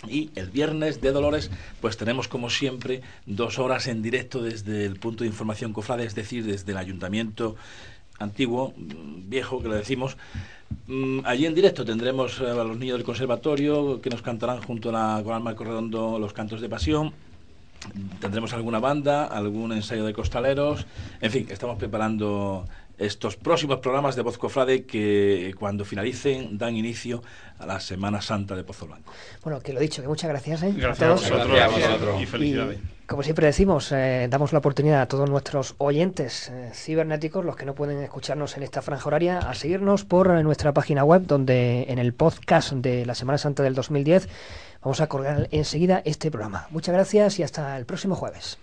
y el viernes de Dolores, pues tenemos como siempre dos horas en directo desde el punto de información cofrade, es decir, desde el ayuntamiento antiguo, viejo, que le decimos. Mm, allí en directo tendremos a los niños del conservatorio que nos cantarán junto a la, con Corredondo los cantos de pasión. Tendremos alguna banda, algún ensayo de costaleros. En fin, estamos preparando estos próximos programas de Voz Cofrade que cuando finalicen dan inicio a la Semana Santa de Pozo Blanco. Bueno, que lo dicho, que muchas gracias. ¿eh? Gracias a, vosotros. Gracias a vosotros. Y felicidades. Y, como siempre decimos, eh, damos la oportunidad a todos nuestros oyentes eh, cibernéticos, los que no pueden escucharnos en esta franja horaria, a seguirnos por nuestra página web, donde en el podcast de la Semana Santa del 2010 vamos a colgar enseguida este programa. Muchas gracias y hasta el próximo jueves.